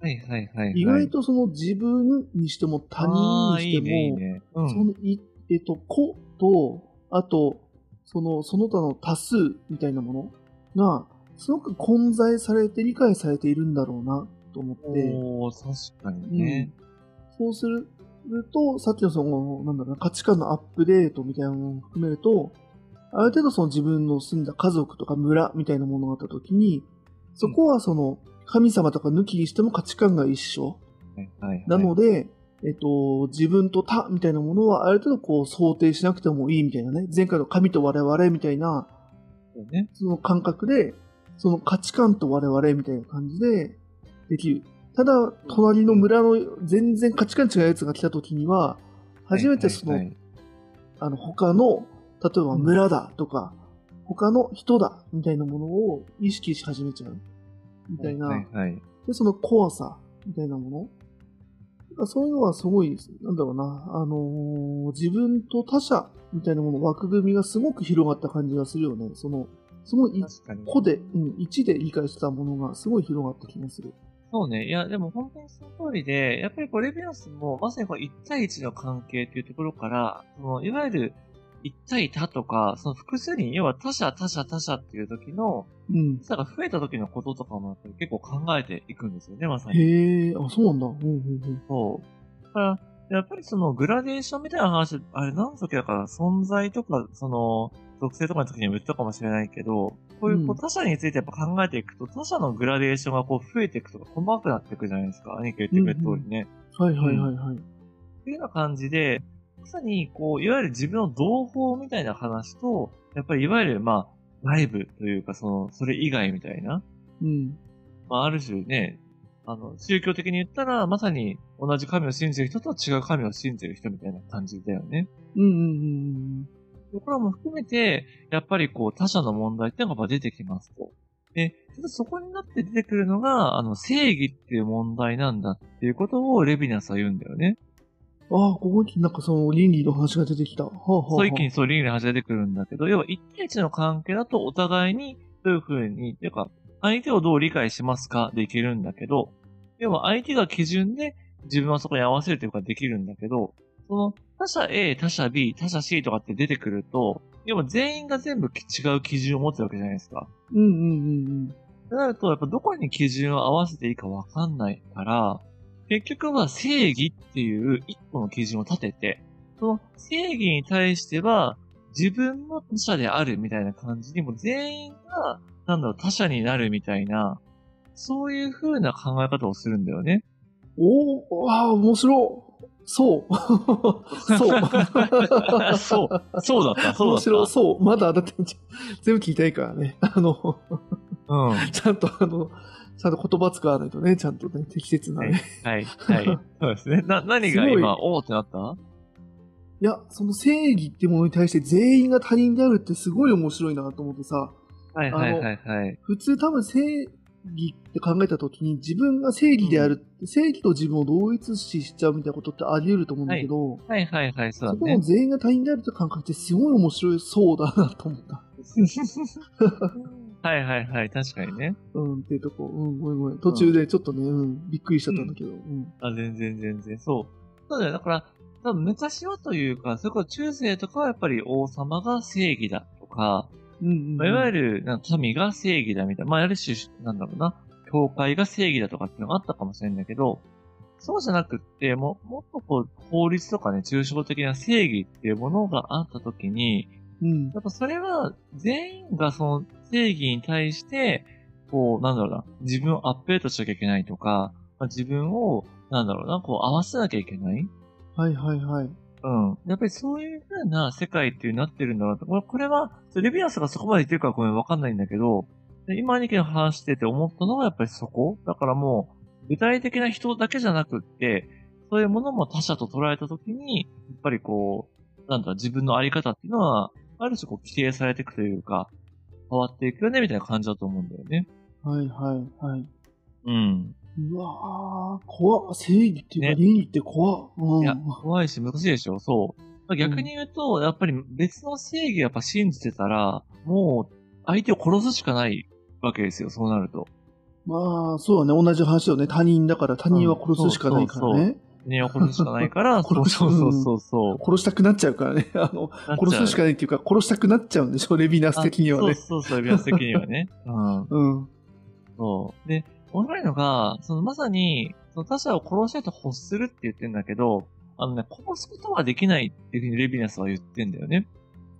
はいはいはい、はい。意外とその自分にしても他人にしても、いいね、いいね。うん。そのい、えっと、個と、あと、その、その他の多数みたいなものが、すごく混在されて理解されているんだろうなと思って、おー、確かにね。そうすると、さっきのその、なんだろうな、価値観のアップデートみたいなものを含めると、ある程度その自分の住んだ家族とか村みたいなものがあったときに、そこはその、神様とか抜きにしても価値観が一緒。はい。なので、えっと、自分と他みたいなものはある程度こう想定しなくてもいいみたいなね。前回の神と我々みたいな、そうね。その感覚で、その価値観と我々みたいな感じでできる。ただ、隣の村の全然価値観違うやつが来た時には、初めてその、あの、他の、例えば村だとか、他の人だみたいなものを意識し始めちゃう。みたいな。で、その怖さみたいなもの。そういうのはすごい、なんだろうな、あのー自分と他者みたいなもの、枠組みがすごく広がった感じがするよね。その、すごい確かに。個で、うん、1で理解したものがすごい広がった気がする。そうね。いや、でも本当にその通りで、やっぱりこうレビアスもまさにこう1対1の関係っていうところから、そのいわゆる1対他とか、その複数人、要は他者他者他者っていう時の、うん。差が増えた時のこととかもやっぱり結構考えていくんですよね、まさに。へえ、あ、そうなんだ。うんうんそう。だから、やっぱりそのグラデーションみたいな話、あれ何の時だから存在とか、その、属性とかの時にも言ったかもしれないけど、こういうこうんう他者についてやっぱ考えていくと、他者のグラデーションがこう増えていくとか細かくなっていくじゃないですか。兄貴が言ってくれた通りね。うん。はいはいはいはい。っていうような感じで、まさに、こう、いわゆる自分の同胞みたいな話と、やっぱりいわゆる、まあ、外部というか、その、それ以外みたいな、うん。まあ、ある種ね、あの、宗教的に言ったら、まさに同じ神を信じる人と違う神を信じる人みたいな感じだよね。うんうんうんところも含めて、やっぱりこう、他者の問題っていうのが出てきますと。で、そこになって出てくるのが、あの、正義っていう問題なんだっていうことをレビナスは言うんだよね。うん。ああ、ここになんかその倫理の話が出てきた。はあ、はあはあ、そう一気にそう、倫理の話が出てくるんだけど、要は一対一の関係だとお互いにどういうふうに、っていうか、相手をどう理解しますかできるんだけど、要は相手が基準で自分はそこに合わせるというかできるんだけど、その他者 A、他者 B、他者 C とかって出てくると、要は全員が全部違う基準を持ってるわけじゃないですか。うんうんうんってなると、やっぱどこに基準を合わせていいかわかんないから、結局は正義っていう一個の基準を立てて、その正義に対しては自分も他者であるみたいな感じにもう全員が、なんだろう、他者になるみたいな、そういう風な考え方をするんだよね。うん。おー、ああ、面白い。そう。そう。そう、そうだった、そうだった。面白い。そう。まだ、だって、全部聞きたいからね。あの、うん。ちゃんと、あの、ちゃんと言葉使わないとね、ちゃんとね、適切なね。はい、はい。そうですね。な、何が今、おーってなった？いや、その正義ってものに対して全員が他人であるってすごい面白いなと思ってさ、はい、はい、はい、はい。普通多分正義って考えた時に自分が正義であるって、正義と自分を同一視しちゃうみたいなことってあり得ると思うんだけど、はい、はい、はい、そうだねそこの。全員が他人であるって感覚ってすごい面白いそうだなと思った。はいはいはい、確かにね。うん、っていうとこ。うん、ごめんごめん。途中でちょっとね、うん、びっくりしちゃったんだけど。うん。あ、全然全然、そう。そうだよ。だから、多分昔はというか、それこそ中世とかはやっぱり王様が正義だとか、うんうん、まあいわゆる、るなんか神が正義だみたいな、まあある種、なんだろうな、教会が正義だとかっていうのがあったかもしれないんだけど、そうじゃなくって、ももっとこう、法律とかね、抽象的な正義っていうものがあったときに、うん。やっぱそれは全員がその正義に対して、こう、なんだろうな、自分をアップデートしなきゃいけないとか、まあ、自分を、なんだろうな、こう合わせなきゃいけないはいはいはい。うん。やっぱりそういう風な世界っていうになってるんだなと。これこれは、レビアスがそこまで言ってるからごめんわかんないんだけど、で今兄貴の話してて思ったのはやっぱりそこだからもう、具体的な人だけじゃなくって、そういうものも他者と捉えたときに、やっぱりこう、なんだ、自分のあり方っていうのは、ある種こう規定されていくというか、変わっていくよね、みたいな感じだと思うんだよね。はいはいはい。うん。うわー、怖っ。正義っていうかね倫理って怖っ。うん。いや、怖いし難しいでしょ、そう。まあ逆に言うと、やっぱり別の正義をやっぱ信じてたら、もう、相手を殺すしかないわけですよ、そうなると。まあ、そうだね。同じ話よね。他人だから他人は殺すしかないからうんね。人を殺すしかないから、そうそうそうそうそう。殺したくなっちゃうからね。あの、殺すしかないっていうか、殺したくなっちゃうんでしょ、レビナス的にはねあ。そうそうそう、レビナス的にはね。うん。うん。そう。で、面白いのが、そのまさに、その他者を殺したいと欲するって言ってんだけど、あのね、殺すことはできないっていうふうにレビナスは言ってんだよね。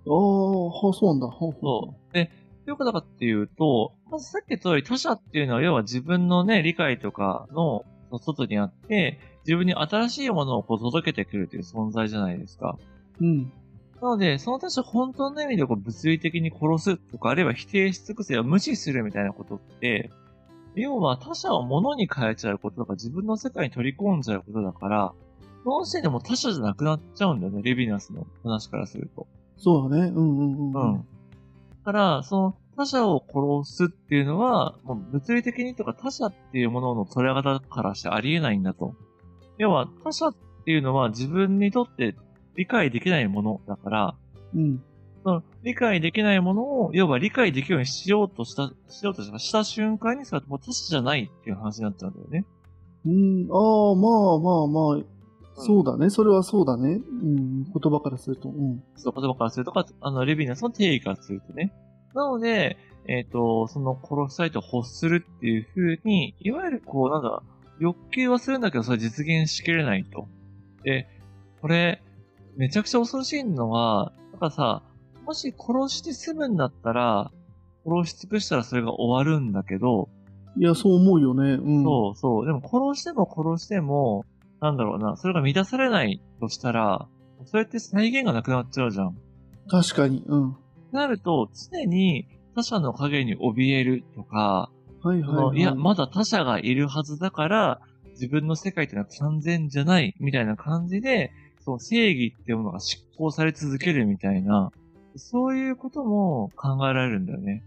ああ、はそうなんだ。ほうほうそう。で、どういうことかっていうと、まずさっき言った通り他者っていうのは要は自分のね、理解とかの外にあって、自分に新しいものをこう届けてくるという存在じゃないですか。うん。なので、その他者を本当の意味でこう物理的に殺すとか、あるいは否定し尽くせや無視するみたいなことって、要は他者を物に変えちゃうこととか自分の世界に取り込んじゃうことだから、その時点でもう他者じゃなくなっちゃうんだよね、レビナスの話からすると。そうだね。うんうんうん。うん。だから、その他者を殺すっていうのは、もう物理的にとか他者っていうものの捉え方からしてありえないんだと。要は他者っていうのは自分にとって理解できないものだから、うん。その理解できないものを、要は理解できるようにしようとした、しようとしたした瞬間に、それはもう他者じゃないっていう話になっちゃうんだよね。うん。ああ、まあまあまあ。そうだね。それはそうだね。うん。言葉からすると。うん。そう、言葉からするとか、あの、レビナスの定義からするとね。なので、えっ、と、その殺したいと欲するっていう風に、いわゆるこう、なんだ、欲求はするんだけど、それ実現しきれないと。で、これ、めちゃくちゃ恐ろしいのは、だからさ、もし殺して済むんだったら、殺し尽くしたらそれが終わるんだけど、いや、そう思うよね。うん。そうそう。でも殺しても殺しても、なんだろうな、それが満たされないとしたら、それって再現がなくなっちゃうじゃん。確かに。うん。なると、常に他者の影に怯えるとか、はいそはい、はい。のいや、まだ他者がいるはずだから、自分の世界っていうのは完全じゃない、みたいな感じで、そう、正義っていうものが執行され続けるみたいな、そういうことも考えられるんだよね。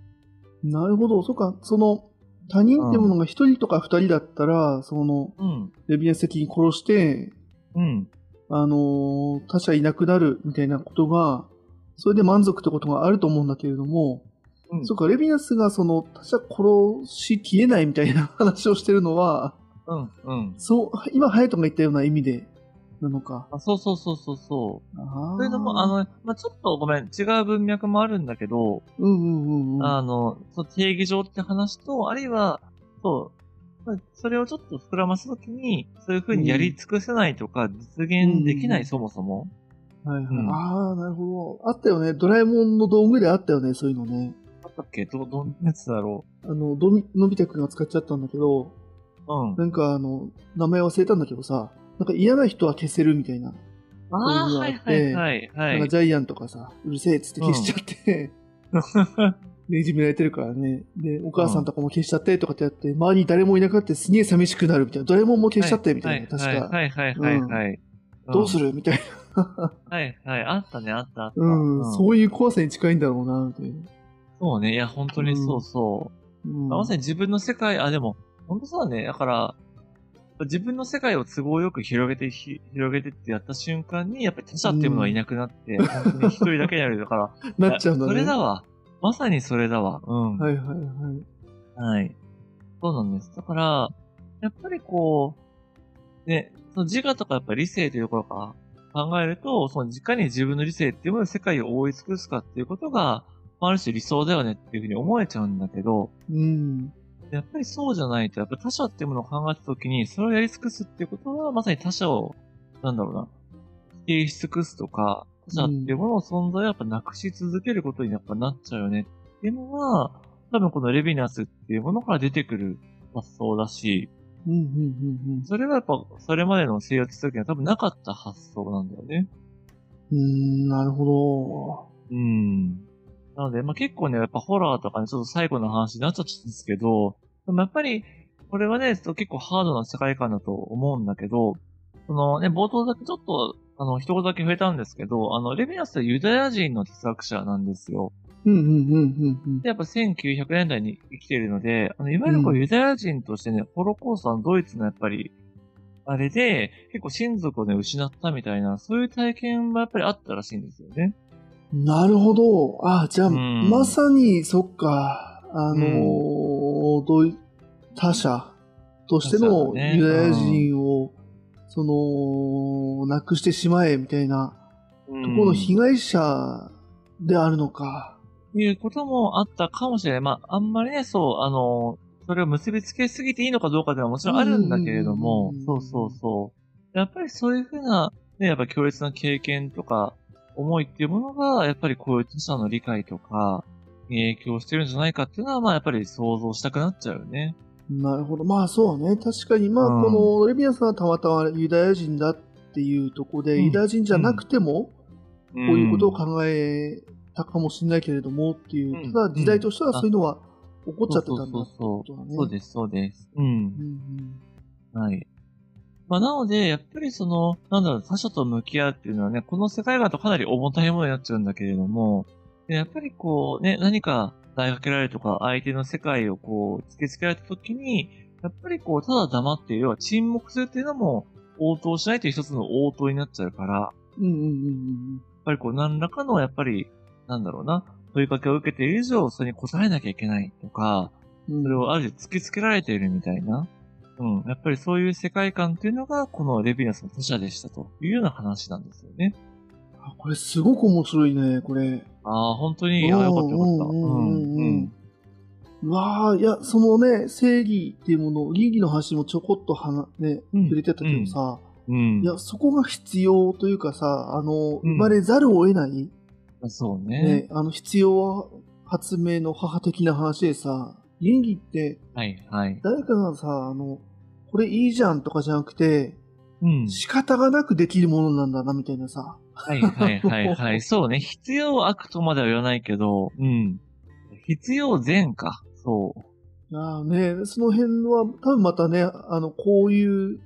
なるほど。そっか、その、他人ってものが一人とか二人だったら、その、うん。レビアス的に殺して、うん。あのー他者いなくなるみたいなことが、それで満足ってことがあると思うんだけれども、うんそっか、レビナスがその他者殺しきれないみたいな 話をしてるのは、うん。うん。そう、今、ハヤトが言ったような意味で、なのか。あそうそうそうそうそう。あというのも、あの、まあ、ちょっとごめん、違う文脈もあるんだけど、うんうんうんうん。あの、そう定義上って話と、あるいは、そう、まあそれをちょっと膨らますときに、そういう風にやり尽くせないとか、実現できない、うんそもそも。はいはい。うんああ、なるほど。あったよね。ドラえもんの道具であったよね、そういうのね。あったっけ？ど、どんなやつだろあの、ドミのび太くんが使っちゃったんだけど、う。うん。なんかあの、名前忘れたんだけどさ、なんか嫌な人は消せるみたいな。ああ、はいはいはい。はい。なんかジャイアンとかさ、うるせえっつって消しちゃって、で、い じめられてるからね。で、お母さんとかも消しちゃってとかってやって、周りに誰もいなくなってすげえ寂しくなるみたいな。ドラえもんも消しちゃってみたいな、確か。はいはいはいはい。どうするるみたいな。はいはい。あったね、あったあった。うん、そういう怖さに近いんだろうな、みたいな。そうね。いや、本当にそうそう。うん、まさに自分の世界、あ、でも、本当そうだね。だから、自分の世界を都合よく広げて、ひ広げてってやった瞬間に、やっぱり他者っていうものがいなくなって、本当に一人だけになる。だから、なっちゃうんだね。それだわ。まさにそれだわ。うん。はいはいはい。はい。そうなんです。だから、やっぱりこう、ね、その自我とかやっぱり理性というところから考えると、そのいかに自分の理性っていうもので世界を覆い尽くすかっていうことが、まあある種理想だよねっていうふうに思えちゃうんだけど、うん。やっぱりそうじゃないと、やっぱり他者っていうものを考えたときに、それをやり尽くすっていうことは、まさに他者を、なんだろうな、否定し尽くすとか、他者っていうものの存在をやっぱなくし続けることにやっぱなっちゃうよねっていうのは、多分このレヴィナスっていうものから出てくる発想だし、うんうんうんそれはやっぱ、それまでの生活時には多分なかった発想なんだよね。うん。うーん、なるほうん。なので、まあ、結構ね、やっぱホラーとかね、ちょっと最後の話になっちゃったんですけど、でもやっぱり、これはね、結構ハードな世界観だと思うんだけど、そのね、冒頭だけちょっと、あの、一言だけ触れたんですけど、あの、レヴィナスはユダヤ人の哲学者なんですよ。うんうんうんうんうん。で、やっぱ1900年代に生きているので、あの、いわゆるこううんユダヤ人としてね、ホロコーストのドイツのやっぱり、あれで、結構親族をね、失ったみたいな、そういう体験はやっぱりあったらしいんですよね。なるほど。あ、じゃあ、うんまさに、そっか、あのーうどうい他者としてのユダヤ人を、その、なくしてしまえ、みたいな、うんところの被害者であるのか。いうこともあったかもしれない。まあ、あんまりね、そう、あの、それを結びつけすぎていいのかどうかではもちろんあるんだけれどもうん、そうそうそう。やっぱりそういうふうな、ね、やっぱ強烈な経験とか、思いっていうものが、やっぱりこういう他者の理解とか、に影響してるんじゃないかっていうのは、まあやっぱり想像したくなっちゃうよね。なるほど。まあそうね。確かに、まあうんこのレビアさんはたまたまユダヤ人だっていうところで、うんユダヤ人じゃなくても、ここういうことを考えたかもしれないけれどもっていう、うんただ時代としてはそういうのは起こっちゃってたんだってことだね。そうです、そうです。うんはい。まあ、なので、やっぱりその、なんだろう、他者と向き合うっていうのはね、この世界観とかなり重たいものになっちゃうんだけれども、でやっぱりこう、ね、何か投げかけられるとか、相手の世界をこう、突きつけられた時に、やっぱりこう、ただ黙って要は沈黙するっていうのも、応答しないという一つの応答になっちゃうから、やっうんうんうんぱりこう、何らかの、やっぱり、なんだろうな、問いかけを受けている以上、それに答えなきゃいけないとか、うん。それをある種突きつけられているみたいな。うん。やっぱりそういう世界観っていうのが、このレヴィナスの他者でしたというような話なんですよね。あこれすごく面白いね、これ。ああ、本当に、ああ、よかったよかった。うんうんうんうんうん。うわあ、いや、そのね、正義っていうもの、倫理の話もちょこっとはな、ね、うん触れてたけどさ、うん。いや、そこが必要というかさ、あの、うん生まれざるを得ない、そうねね。、あの、必要発明の母的な話でさ、倫理って、はい、はい。誰かがさ、あの、これいいじゃんとかじゃなくて、うん。仕方がなくできるものなんだな、みたいなさ。はい、はい、はい、はい。そうね。必要悪とまでは言わないけど、うん。必要善か。そう。いやーね、その辺は、多分またね、あの、こういう、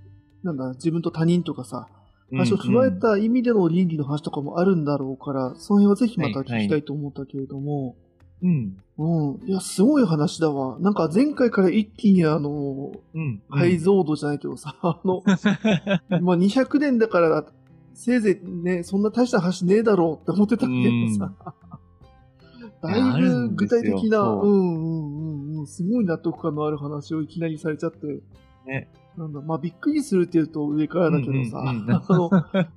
なんだ、自分と他人とかさ、話を踏まえた意味での倫理の話とかもあるんだろうから、その辺はぜひまた聞きたいと思ったけれども、うん。うん。いや、すごい話だわ。なんか前回から一気にあの、うん。解像度じゃないけどさ、あの、まあ200年だから、せいぜいね、そんな大した話ねえだろうって思ってたけどさ、だいやあいぶ具体的な、うんうんうんうん、すごい納得感のある話をいきなりされちゃって、ね。なんだ、まあびっくりするって言うと上からだけどさ、うんうんうん あ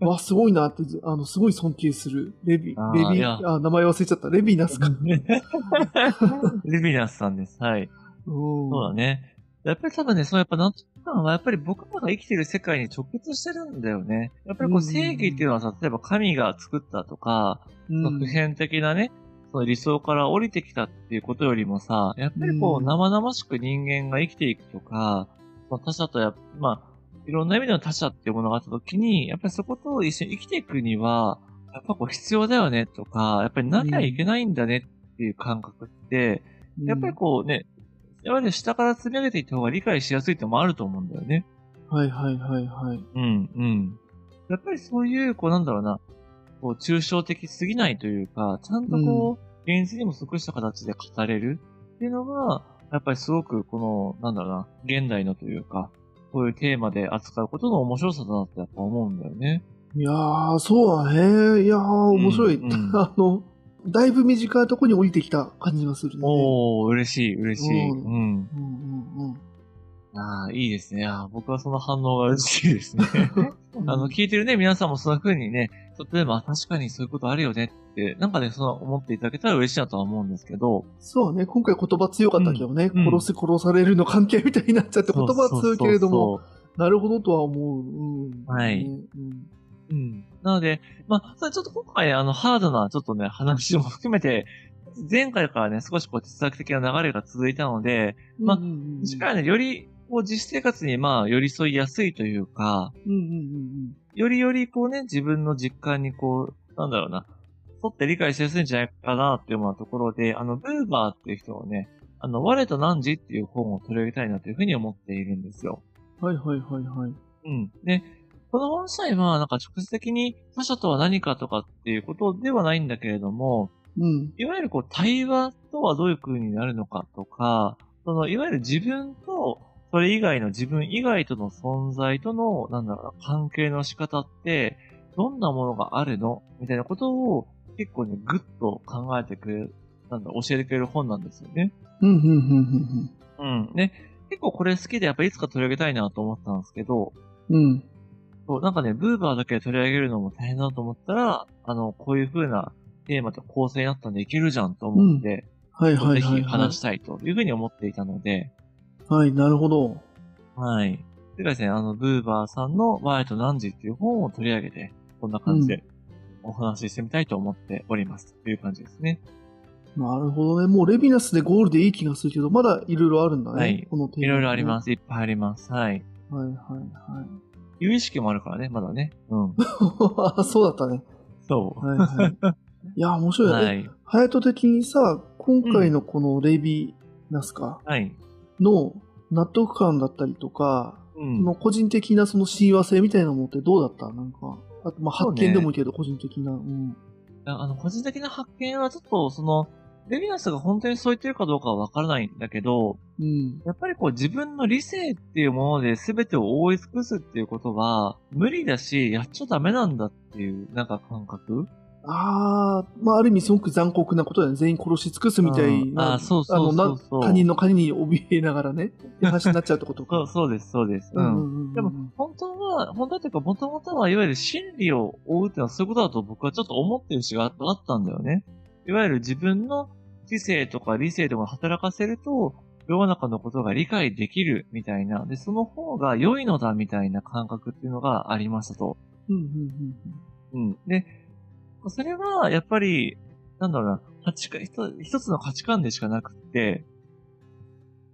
の、わ、すごいなって、あの、すごい尊敬する。レビ、レビ、あ、名前忘れちゃった。レビナスか。レヴィナスさんです。はい。うん。そうだね。やっぱり多分ね、そのやっぱ納得感はやっぱり僕らが生きてる世界に直結してるんだよね。やっぱりこう正義っていうのはさ、例えば神が作ったとか、うん普遍的なね、その理想から降りてきたっていうことよりもさ、やっぱりこううん生々しく人間が生きていくとか、他者とや、まあ、いろんな意味での他者っていうものがあったときに、やっぱりそこと一緒に生きていくには、やっぱこう必要だよねとか、やっぱりなきゃいけないんだねっていう感覚って、やっぱりこうね、やっぱり下から積み上げていった方が理解しやすいってのもあると思うんだよね。はいはいはいはい。うん、うん。やっぱりそういう、こうなんだろうな、こう抽象的すぎないというか、ちゃんとこう、現実にも即した形で語れるっていうのが、やっぱりすごくこの、なんだろうな、現代のというか、こういうテーマで扱うことの面白さだなってやっぱ思うんだよね。いやー、そうだね。いやー、面白い。うんうん あの、だいぶ身近なところに降りてきた感じがするね。おー、嬉しい、嬉しい。うんうん。うんうんうん。ああ、いいですね。僕はその反応が嬉しいですね。あの、聞いてるね、皆さんもそんな風にね、例えば確かにそういうことあるよねって、なんかね、その思っていただけたら嬉しいなとは思うんですけど、そうね、今回言葉強かったけどね、うん。うん。殺す殺されるの関係みたいになっちゃって言葉は強いけれども、なるほどとは思う。うん。はい。ねうん。そう。うん。なので、まあ、それちょっと今回、あの、ハードな、ちょっとね、話も含めて、前回からね、少しこう、哲学的な流れが続いたので、まあうんうんうん次回はね、より、こう、実生活に、まあ、寄り添いやすいというか、うんうんうんよりよりこうね、自分の実感にこう、なんだろうな、沿って理解しやすいんじゃないかなっていうようなところで、あの、ブーバーっていう人をね、あの、我と汝っていう本を取り上げたいなというふうに思っているんですよ。うん。はいはいはいはい。うん。で、この本自体は、なんか直接的に他者とは何かとかっていうことではないんだけれども、うん。いわゆるこう対話とはどういう風になるのかとか、そのいわゆる自分とそれ以外の自分以外との存在との、なんだろうな、関係の仕方って、どんなものがあるの？みたいなことを結構ね、ぐっと考えてくれる、なんだ、教えてくれる本なんですよね。うん、うん、うん、うん。で、結構これ好きでやっぱいつか取り上げたいなと思ったんですけど、うん。うん。そう、なんかね、ブーバーだけで取り上げるのも大変だと思ったら、あの、こういう風なテーマと構成になったんでいけるじゃんと思って、はい、はい、はい。ぜひ話したいというふうに思っていたので、はい、なるほど。はい。でかですね、あの、ブーバーさんのワイと何時っていう本を取り上げて、こんな感じでお話ししてみたいと思っております。という感じですね。なるほどね。もうレヴィナスでゴールでいい気がするけど、まだいろいろあるんだね。はいこのテーマ、。いろいろありますす。いっぱいあります。はい。はい、はい、はい。有意識もあるからね、まだね。うん。あ そうだったね。そはい、はい。いや、面う。白いよね。はい。ハヤト的にさ、今回のこのレヴィナスかはい。の納得感だったりとか、うん。その個人的なその親和性みたいなものってどうだった？なんか、あとまあ発見でもいいけど、個人的な。うん。ああの、個人的な発見はちょっと、その、レヴィナスが本当にそう言ってるかどうかはわからないんだけど、うん。やっぱりこう自分の理性っていうもので全てを覆い尽くすっていうことは無理だし、やっちゃダメなんだっていうなんか感覚ああ、まあある意味すごく残酷なことだよね。全員殺し尽くすみたいうんな。あーそうそうそうそうあのな他人の金に怯えながらね、って話になっちゃうってことか。そう、そうです、そうです。う。うんんうんうん。でも、本当は、本当はというか、もともとはいわゆる真理を追うっていうのはそういうことだと僕はちょっと思ってる節があったんだよね。いわゆる自分の知性とか理性とか働かせると、世の中のことが理解できるみたいな、で、その方が良いのだみたいな感覚っていうのがありましたと。うんうんうんうん。で、それは、やっぱり、なんだろうな、価値観、一つの価値観でしかなくって、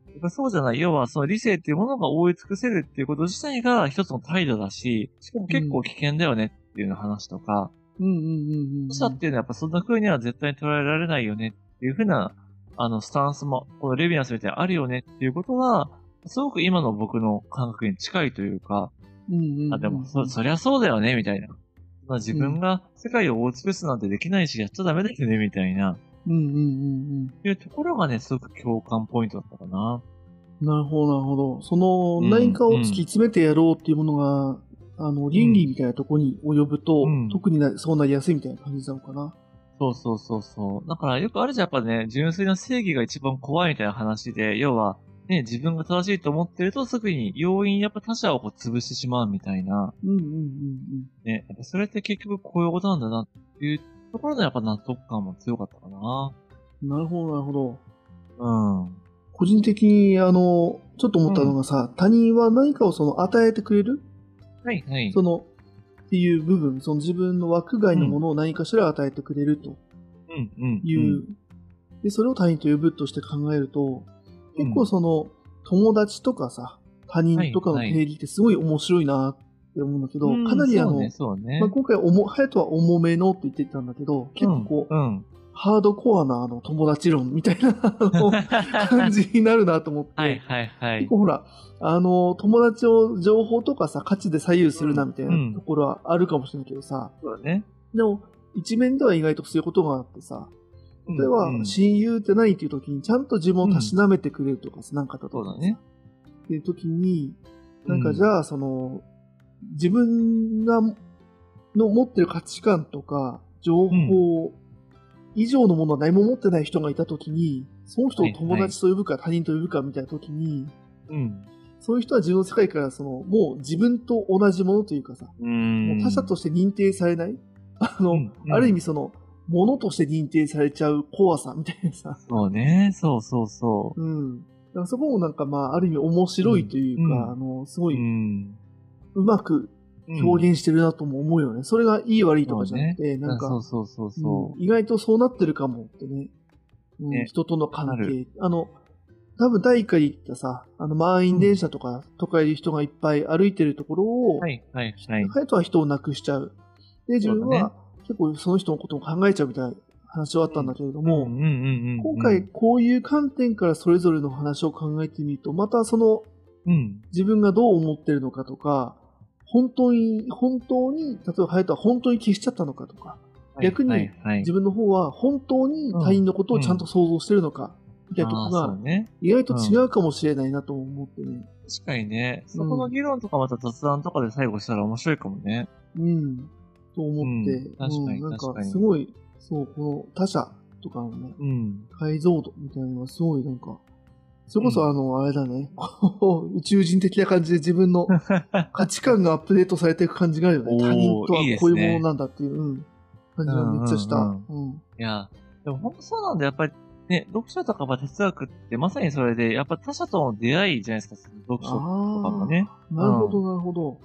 やっぱそうじゃない。要は、その理性っていうものが覆い尽くせるっていうこと自体が一つの態度だし、しかも結構危険だよねっていう話とか、うんうんうんうんうん。他者っていうのはやっぱそんな風には絶対に捉えられないよねっていう風な、あの、スタンスも、このレビナスみたいにあるよねっていうことは、すごく今の僕の感覚に近いというか、うんうんうん、あ、でも、そ、そりゃそうだよね、みたいな。まあ自分が世界を覆い尽くすなんてできないし、やっちゃダメだよね、みたいな。うんうんうんうん。いうところがね、すごく共感ポイントだったかな。なるほど、なるほど。そのうん何かを突き詰めてやろうっていうものが、あの、倫理みたいなところに及ぶと、うん特になそうなりやすいみたいな感じなのかな。そうそうそうそう。だからよくあるじゃん、やっぱね、純粋な正義が一番怖いみたいな話で、要は、ね、自分が正しいと思ってるとすぐに容易にやっぱ他者をこう潰してしまうみたいな。うんうんうんね、やっぱそれって結局こういうことなんだなっていうところでやっぱ納得感も強かったかな。うん。なるほど、なるほど。うん。個人的に、あの、ちょっと思ったのがさ、他人は何かをその与えてくれる？はいはい。その、っていう部分、その自分の枠外のものを何かしら与えてくれるとうんうん。いう、で、それを他人と呼ぶとして考えると、結うん構その、友達とかさ、他人とかのはいはい定義ってすごい面白いなって思うんだけど、うんかなりあの、そうね、ね。まあ、今回おも、ハヤトは重めのって言ってたんだけど、結構こう、うん。うんハードコアなあの友達論みたいな 感じになるなと思って、はいはいはい結。構ほら、あの、友達を情報とかさ、価値で左右するなみたいうんなところはあるかもしれないけどさ、そうだね。でも、一面では意外とそういうことがあってさ、例えば、うん。親友って何？っていう時に、ちゃんと自分をたしなめてくれるとかさ、なんかだとかそうだね。っていう時に、なんうん。かじゃあ、その、自分が、の持ってる価値観とか、情報以上のものは何も持ってない人がいた時に、その人を友達と呼ぶか他人と呼ぶかみたいな時に、うん。そういう人は自分の世界からその、もう自分と同じものというかさ、他者として認定されない、あの、うん。うん。ある意味その、ものとして認定されちゃう怖さみたいなさ、そうね。そうそうそうん。だからそこもなんかまあ、ある意味面白いというか、うんあの、すごう。うい、ん。うまく表現してるなとも思うよね。それがいい悪いとかじゃなくて、なんか、そうそうそうそうん意外とそうなってるかもってね。うんね人との関な係。あの、多分第一回で言ったさ、あの、満員電車とか、とかいる人がいっぱい歩いてるところを、う。はいはいはい。ハヤトは人を亡くしちゃう。で、自分は結構その人のことを考えちゃうみたいな話はあったんだけれども。今回、こういう観点からそれぞれの話を考えてみると、またそのうん。自分がどう思ってるのかとか、本当に、本当に、例えば隼人は本当に消しちゃったのかとか、逆に自分の方は本当に他人のことをちゃんと想像してるのか、みたいなとこが。意外と違うかもしれないなと思ってね。確かにね、そこの議論とかまた雑談とかで最後したら面白いかもね。うん。と思って、うん確かになんか確かにすごい、そう、この他者とかのね、うん。解像度みたいなのがすごいなんか、それこそあの、あれだね、宇宙人的な感じで自分の 価値観がアップデートされていく感じがあるよね。他人とはこういうものなんだっていう、うん、感じがめっちゃした。うんうんいや、でも本当そうなんだよ。やっぱりね、読書とかまあ哲学ってまさにそれで、やっぱ他者との出会いじゃないですか、読書とかもね。なるほど、なるほど。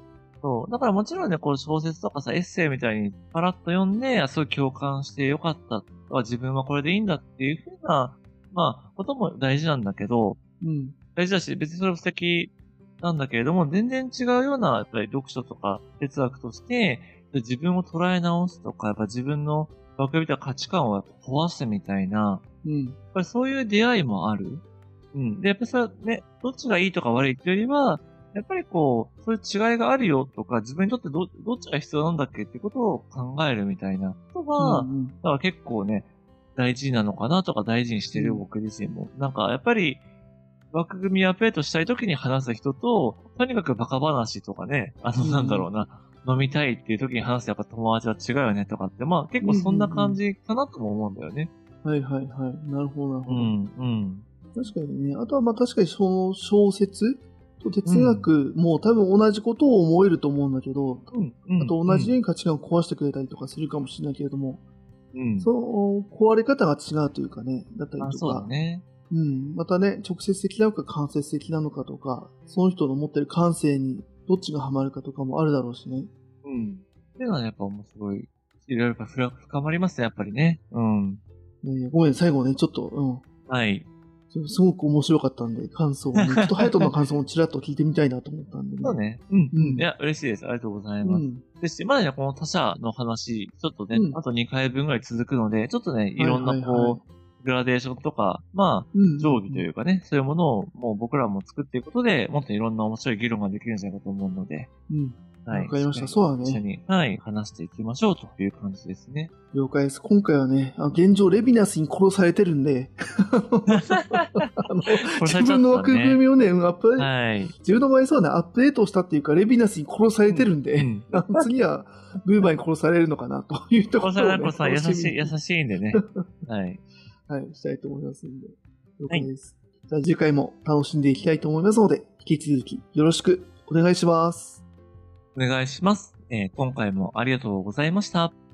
そう。だからもちろんね、こう小説とかさ、エッセイみたいにパラッと読んで、あ、すごい共感してよかった。あ自分はこれでいいんだっていうふうな、まあ、ことも大事なんだけど、うん。大事だし、別にそれも素敵なんだけれども、全然違うような、やっぱり読書とか哲学として、自分を捉え直すとか、やっぱ自分の枠見た価値観を壊すみたいな、うん。やっぱりそういう出会いもある。うん。で、やっぱりそれはね、どっちがいいとか悪いっていうよりは、やっぱりこう、そういう違いがあるよとか、自分にとってど、どっちが必要なんだっけってことを考えるみたいなことが、うんうんだから結構ね、大事なのかなとか大事にしてるうん僕自身も。なんかやっぱり、枠組みアップデートしたい時に話す人と、とにかくバカ話とかね、あの、うんなんだろうな、飲みたいっていう時に話すやっぱ友達は違うよねとかって、まあ結構そんな感じかなとも思うんだよね。はいはいはい。なるほど、なるほど。うん、うん。確かにね。あとはまあ確かにその小説と哲学も多分同じことを思えると思うんだけど。あと同じように価値観を壊してくれたりとかするかもしれないけれども、うん。その壊れ方が違うというかね、だったりあ、とか、ね。うん、またね、直接的なのか間接的なのかとか、その人の持ってる感性にどっちがハマるかとかもあるだろうしね。うん。っていうのはやっぱ面白い。いろいろ深深まりますね、やっぱりね。うん。ねごめん、最後ね、ちょっと、うん。はい。す すごく面白かったんで、感想をね、ちょっとハヤトの感想もちらっと聞いてみたいなと思ったんで、そう。ね。うん。うんいや、嬉しいです。ありがとうございうます。ん。ですし、まだね、この他者の話、ちょっとね、うんあと2回分ぐらい続くので、ちょっとね、いろんなこう、はいはいはいグラデーションとか、まあ、うん。定規というかね、そういうものをもう僕らも作っていくことで、もっといろんな面白い議論ができるんじゃないかと思うので、うん。はい。わかりましたそうだね一緒に、はい、話していきましょうという感じですね。了解です。今回はね、あ現状レビナスに殺されてるんで、自分の枠組みをね、うんアップ、はい。自分の場合そうね、アップデートしたっていうか、レビナスに殺されてるんで、うんあの次はブーバーに殺されるのかなというところを、ね、これさ優しい、優しいんでね。はい。はい、したいと思いますんで。了解です。じゃあ次回も楽しんでいきたいと思いますので、引き続きよろしくお願いします。お願いします。えー今回もありがとうございました。